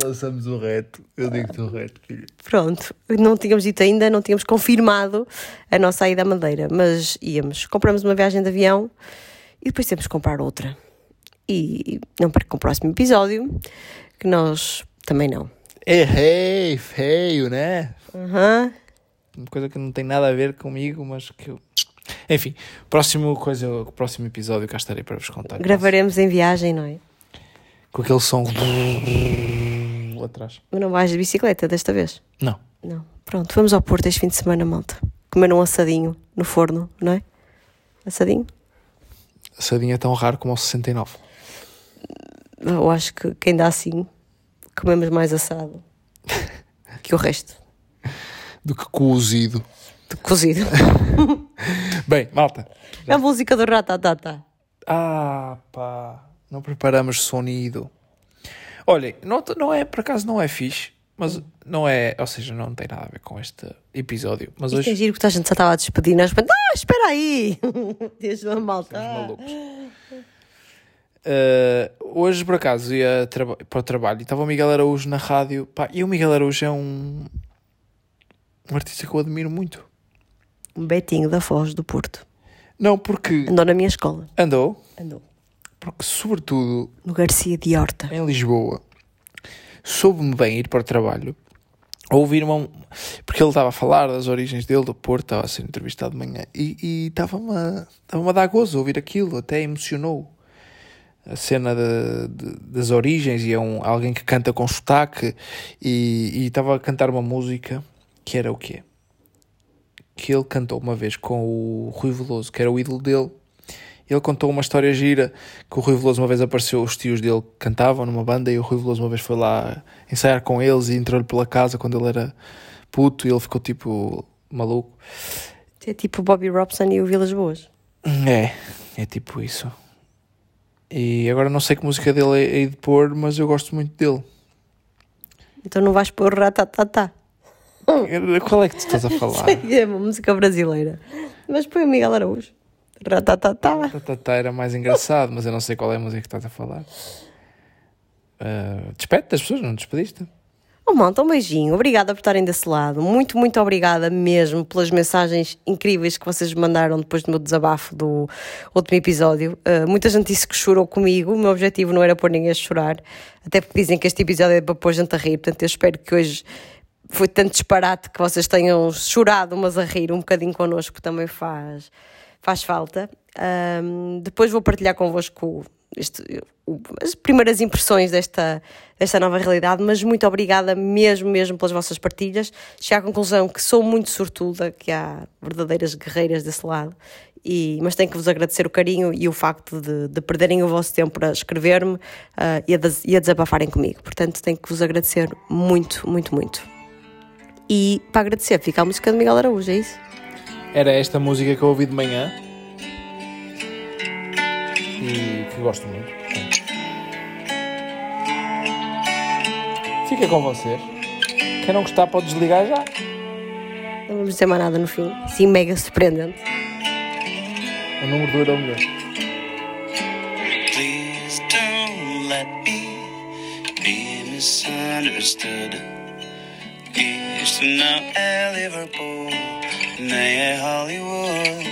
Speaker 2: Lançamos o reto. Eu digo-te o reto, filho.
Speaker 1: pronto, não tínhamos dito ainda, não tínhamos confirmado a nossa ida à Madeira, mas íamos. Compramos uma viagem de avião e depois temos que comprar outra. E não percam o próximo episódio, que nós também não.
Speaker 2: Errei, feio, né?
Speaker 1: Aham.
Speaker 2: Uma coisa que não tem nada a ver comigo, mas que eu... Enfim, próximo, coisa, próximo episódio cá estarei para vos contar.
Speaker 1: Gravaremos em viagem, não é?
Speaker 2: Com aquele som atrás.
Speaker 1: Mas não vais de bicicleta desta vez?
Speaker 2: Não.
Speaker 1: Não. Pronto, vamos ao Porto este fim de semana, malta. Comer um assadinho no forno, não é? Assadinho?
Speaker 2: Assadinho é tão raro como o 69.
Speaker 1: Eu acho que quem dá assim, comemos mais assado que o resto.
Speaker 2: Do que cozido.
Speaker 1: De cozido.
Speaker 2: Bem, malta.
Speaker 1: É a música do Ratatata.
Speaker 2: Ah, pá. Não preparamos sonido. Olhem, não, não é, por acaso não é fixe, mas não é, ou seja, não tem nada a ver com este episódio. Mas
Speaker 1: Isto é
Speaker 2: hoje
Speaker 1: giro que toda a gente já estava a despedir. Nós, ah, espera aí! Desde uma malta.
Speaker 2: malucos. Uh, hoje, por acaso, ia para o trabalho e estava o Miguel Araújo na rádio. Pá, e o Miguel Araújo é um, um artista que eu admiro muito.
Speaker 1: Um Betinho da Foz do Porto.
Speaker 2: Não, porque
Speaker 1: Andou na minha escola.
Speaker 2: andou,
Speaker 1: Andou.
Speaker 2: Porque sobretudo
Speaker 1: No Garcia de Horta.
Speaker 2: em Lisboa, soube-me bem ir para o trabalho, a ouvir uma. Porque ele estava a falar das origens dele, do Porto, estava a ser entrevistado de manhã, e estava-me a, estava a dar gozo a ouvir aquilo, até emocionou. A cena de- de- das origens, e é um, alguém que canta com sotaque, e e estava a cantar uma música que era o quê? Que ele cantou uma vez com o Rui Veloso, que era o ídolo dele. Ele contou uma história gira que o Rui Veloso uma vez apareceu, os tios dele cantavam numa banda e o Rui Veloso uma vez foi lá ensaiar com eles e entrou-lhe pela casa quando ele era puto e ele ficou tipo maluco.
Speaker 1: É tipo Bobby Robson e o Vilas Boas.
Speaker 2: É, é tipo isso. E agora não sei que música dele é é de pôr, mas eu gosto muito dele.
Speaker 1: Então não vais pôr Ratatata.
Speaker 2: Qual é que tu estás a falar?
Speaker 1: É uma música brasileira. Mas põe o Miguel Araújo. Ratatata.
Speaker 2: Tatatá era mais engraçado, mas eu não sei qual é a música que estás a falar. Uh, despede das pessoas, não te despediste?
Speaker 1: Oh, malta, um beijinho. Obrigada por estarem desse lado. Muito, muito obrigada mesmo pelas mensagens incríveis que vocês me mandaram depois do meu desabafo do último episódio. Uh, muita gente disse que chorou comigo. O meu objetivo não era pôr ninguém a chorar. Até porque dizem que este episódio é para pôr gente a rir. Portanto, eu espero que hoje foi tanto disparate que vocês tenham chorado, mas a rir um bocadinho connosco também faz, faz falta. Ahm, depois vou partilhar convosco este, as primeiras impressões desta, desta nova realidade, mas muito obrigada mesmo, mesmo pelas vossas partilhas. Cheguei à conclusão que sou muito sortuda, que há verdadeiras guerreiras desse lado, e, mas tenho que vos agradecer o carinho e o facto de, de perderem o vosso tempo para escrever-me ah, e, a e a desabafarem comigo. Portanto, tenho que vos agradecer muito, muito, muito. E para agradecer, fica a música de Miguel Araújo, é isso?
Speaker 2: Era esta música que eu ouvi de manhã e que gosto muito. Fica com vocês. Quem não gostar pode desligar já.
Speaker 1: Não vamos dizer mais nada no fim. Sim, mega surpreendente.
Speaker 2: O número do era o melhor.
Speaker 3: Please don't let me be misunderstood. Liverpool, nay at Hollywood.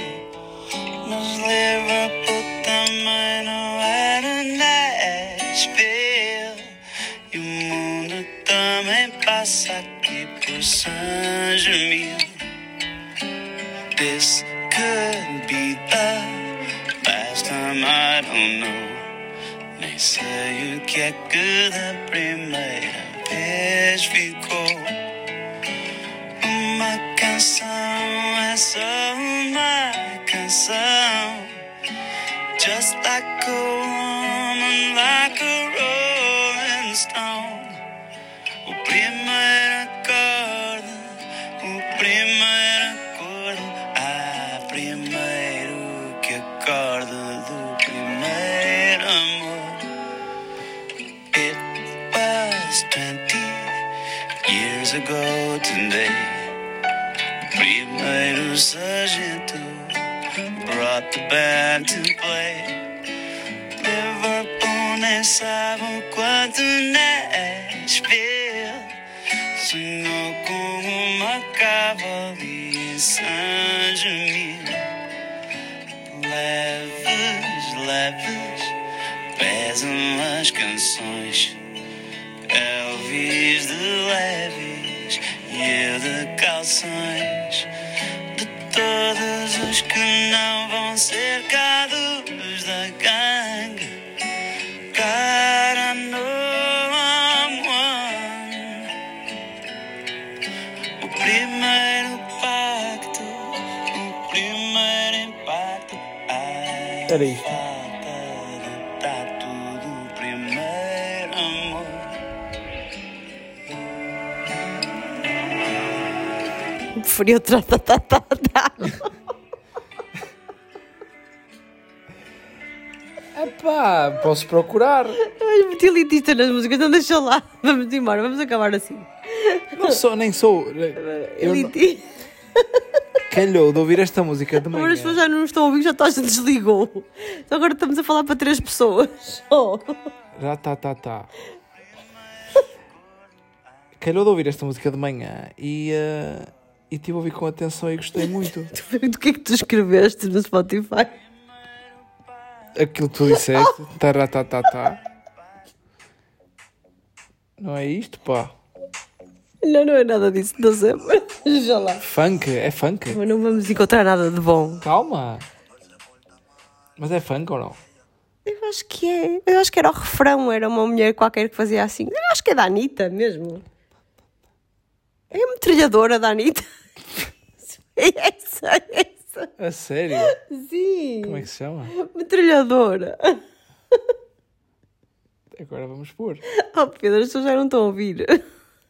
Speaker 3: Mas Liverpool também não era Nashville. E o mundo também passa aqui por San Germain. This could be the I don't know. Nem sei o que é que da primeira vez ficou. Canção é só uma canção. Just like a woman, like a rolling stone. O primeiro acorde, o primeiro acorde. Ah, primeiro que acorde do primeiro amor. It was 20 years ago today. Primeiro sargento brought the band to play. Liverpool nem sabe quanto Nashville sonhou com uma cavalaria em Saint-Germain. Leves, leves, pesam as canções. Elvis de leves e eu de calções.
Speaker 1: Preferia o tratatatá.
Speaker 2: Epá, posso procurar.
Speaker 1: Ai, meti elitista nas músicas, não deixa lá. Vamos embora, vamos acabar assim.
Speaker 2: Não sou, nem sou. Eu não-
Speaker 1: Elitista.
Speaker 2: calhou de ouvir esta música de
Speaker 1: Agora
Speaker 2: manhã.
Speaker 1: as pessoas já não estão a ouvir, já gente desligou. Então agora estamos a falar para três pessoas. Oh.
Speaker 2: Já tá, tá, tá. Calhou de ouvir esta música de manhã e, eh, e tive a ouvir com atenção e gostei muito.
Speaker 1: Do que é que tu escreveste no Spotify?
Speaker 2: Aquilo que tu disseste, taratatata. Não é isto, pá.
Speaker 1: Não, não é nada disso, não sei. mas Já lá.
Speaker 2: Funk, é funk.
Speaker 1: Mas não vamos encontrar nada de bom.
Speaker 2: Calma. Mas é funk ou não?
Speaker 1: Eu acho que é. Eu acho que era o refrão, era uma mulher qualquer que fazia assim. Eu acho que é da Anitta mesmo. É a metralhadora da Anitta. É essa, é essa.
Speaker 2: A sério?
Speaker 1: Sim.
Speaker 2: Como é que se chama?
Speaker 1: Metralhadora.
Speaker 2: Agora vamos pôr.
Speaker 1: Oh Pedro, as pessoas já não estão a ouvir.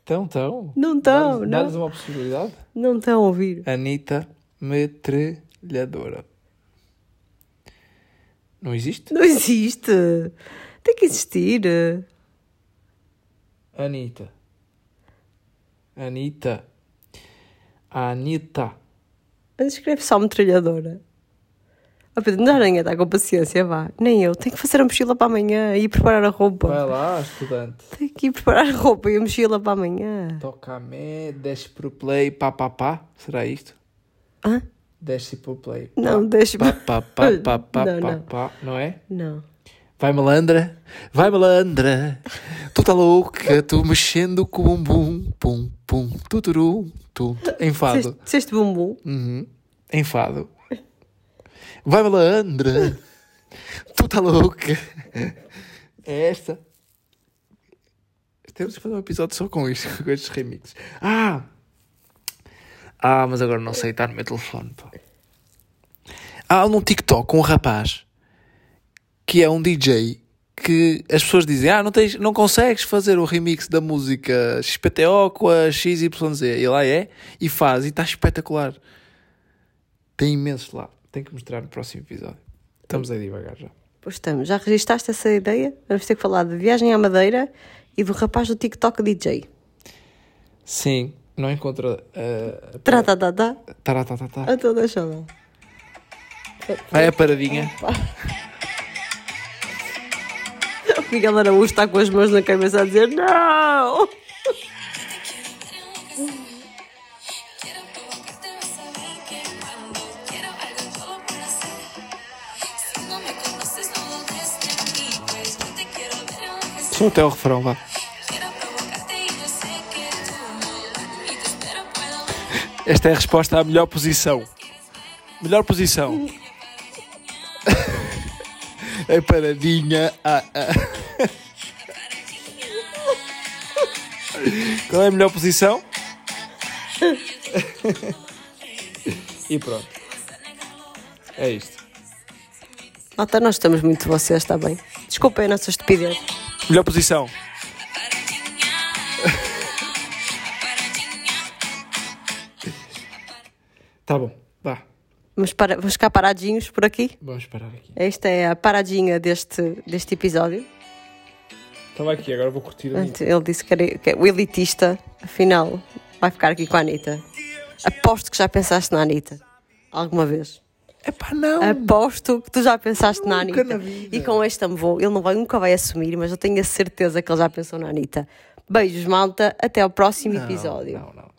Speaker 2: Então, então.
Speaker 1: Não estão, não.
Speaker 2: Dá-nos uma possibilidade.
Speaker 1: Não estão a ouvir.
Speaker 2: Anitta Metralhadora. Não existe?
Speaker 1: Não existe. Tem que existir.
Speaker 2: Anitta. Anitta. Anitta.
Speaker 1: Mas escreve só metralhadora. Oh Pedro, não ninguém está com paciência, vá. Nem eu. Tenho que fazer a mochila para amanhã e ir preparar a roupa.
Speaker 2: Vai lá, estudante.
Speaker 1: Tenho que ir preparar a roupa e a mochila para amanhã.
Speaker 2: Toca a me, desce pro play, pá, pá, pá. Será isto?
Speaker 1: Hã?
Speaker 2: Desce pro play.
Speaker 1: Não, deixa
Speaker 2: Pá, pá, pá, pá, pá,
Speaker 1: Não,
Speaker 2: pá,
Speaker 1: não.
Speaker 2: pá. Não é?
Speaker 1: Não.
Speaker 2: Vai malandra, vai malandra, tu tá louca, tu mexendo com o bumbum, pum, pum, tuturu, tu, enfado,
Speaker 1: Disseste- bumbum?
Speaker 2: uhum. enfado. Vai malandra, tu tá louca. É esta. Temos que fazer um episódio só com isto, com estes remixes. Ah! Ah, mas agora não sei, está no meu telefone. Pá. Há num TikTok um rapaz que é um DJ que as pessoas dizem: Ah, não, tens, não consegues fazer o remix da música XPTO com a XYZ. E lá é e faz, e está espetacular. Tem imensos lá. Tem que mostrar no próximo episódio. Estamos aí devagar já.
Speaker 1: Pois estamos. Já registaste essa ideia? Vamos ter que falar de viagem à Madeira e do rapaz do TikTok DJ.
Speaker 2: Sim, não encontra. Uh,
Speaker 1: Tratatatá.
Speaker 2: Taratatata.
Speaker 1: Então deixa lá.
Speaker 2: Vai a paradinha.
Speaker 1: O Miguel Araújo está com as mãos na cabeça a dizer não!
Speaker 2: Só até o refrão, vá. Esta é a resposta à melhor posição. Melhor posição. É paradinha. Ah, ah. Qual é a melhor posição? e pronto. É isto.
Speaker 1: Malta, nós estamos muito vocês, está bem? Desculpem a nossa estupidez.
Speaker 2: Melhor posição. Tá bom, vá.
Speaker 1: Vamos, para, vamos ficar paradinhos por aqui.
Speaker 2: Vamos parar aqui.
Speaker 1: Esta é a paradinha deste, deste episódio.
Speaker 2: Estava aqui, agora vou curtir.
Speaker 1: Ele disse que, era, que é o elitista, afinal, vai ficar aqui com a Anitta. Aposto que já pensaste na Anitta. Alguma vez.
Speaker 2: Epá, não.
Speaker 1: Aposto que tu já pensaste na
Speaker 2: Nunca
Speaker 1: Anitta.
Speaker 2: na vida.
Speaker 1: E com este vou, ele não vai, nunca vai assumir, mas eu tenho a certeza que ele já pensou na Anitta. Beijos, malta. Até ao próximo
Speaker 2: Não,
Speaker 1: episódio.
Speaker 2: Não, não.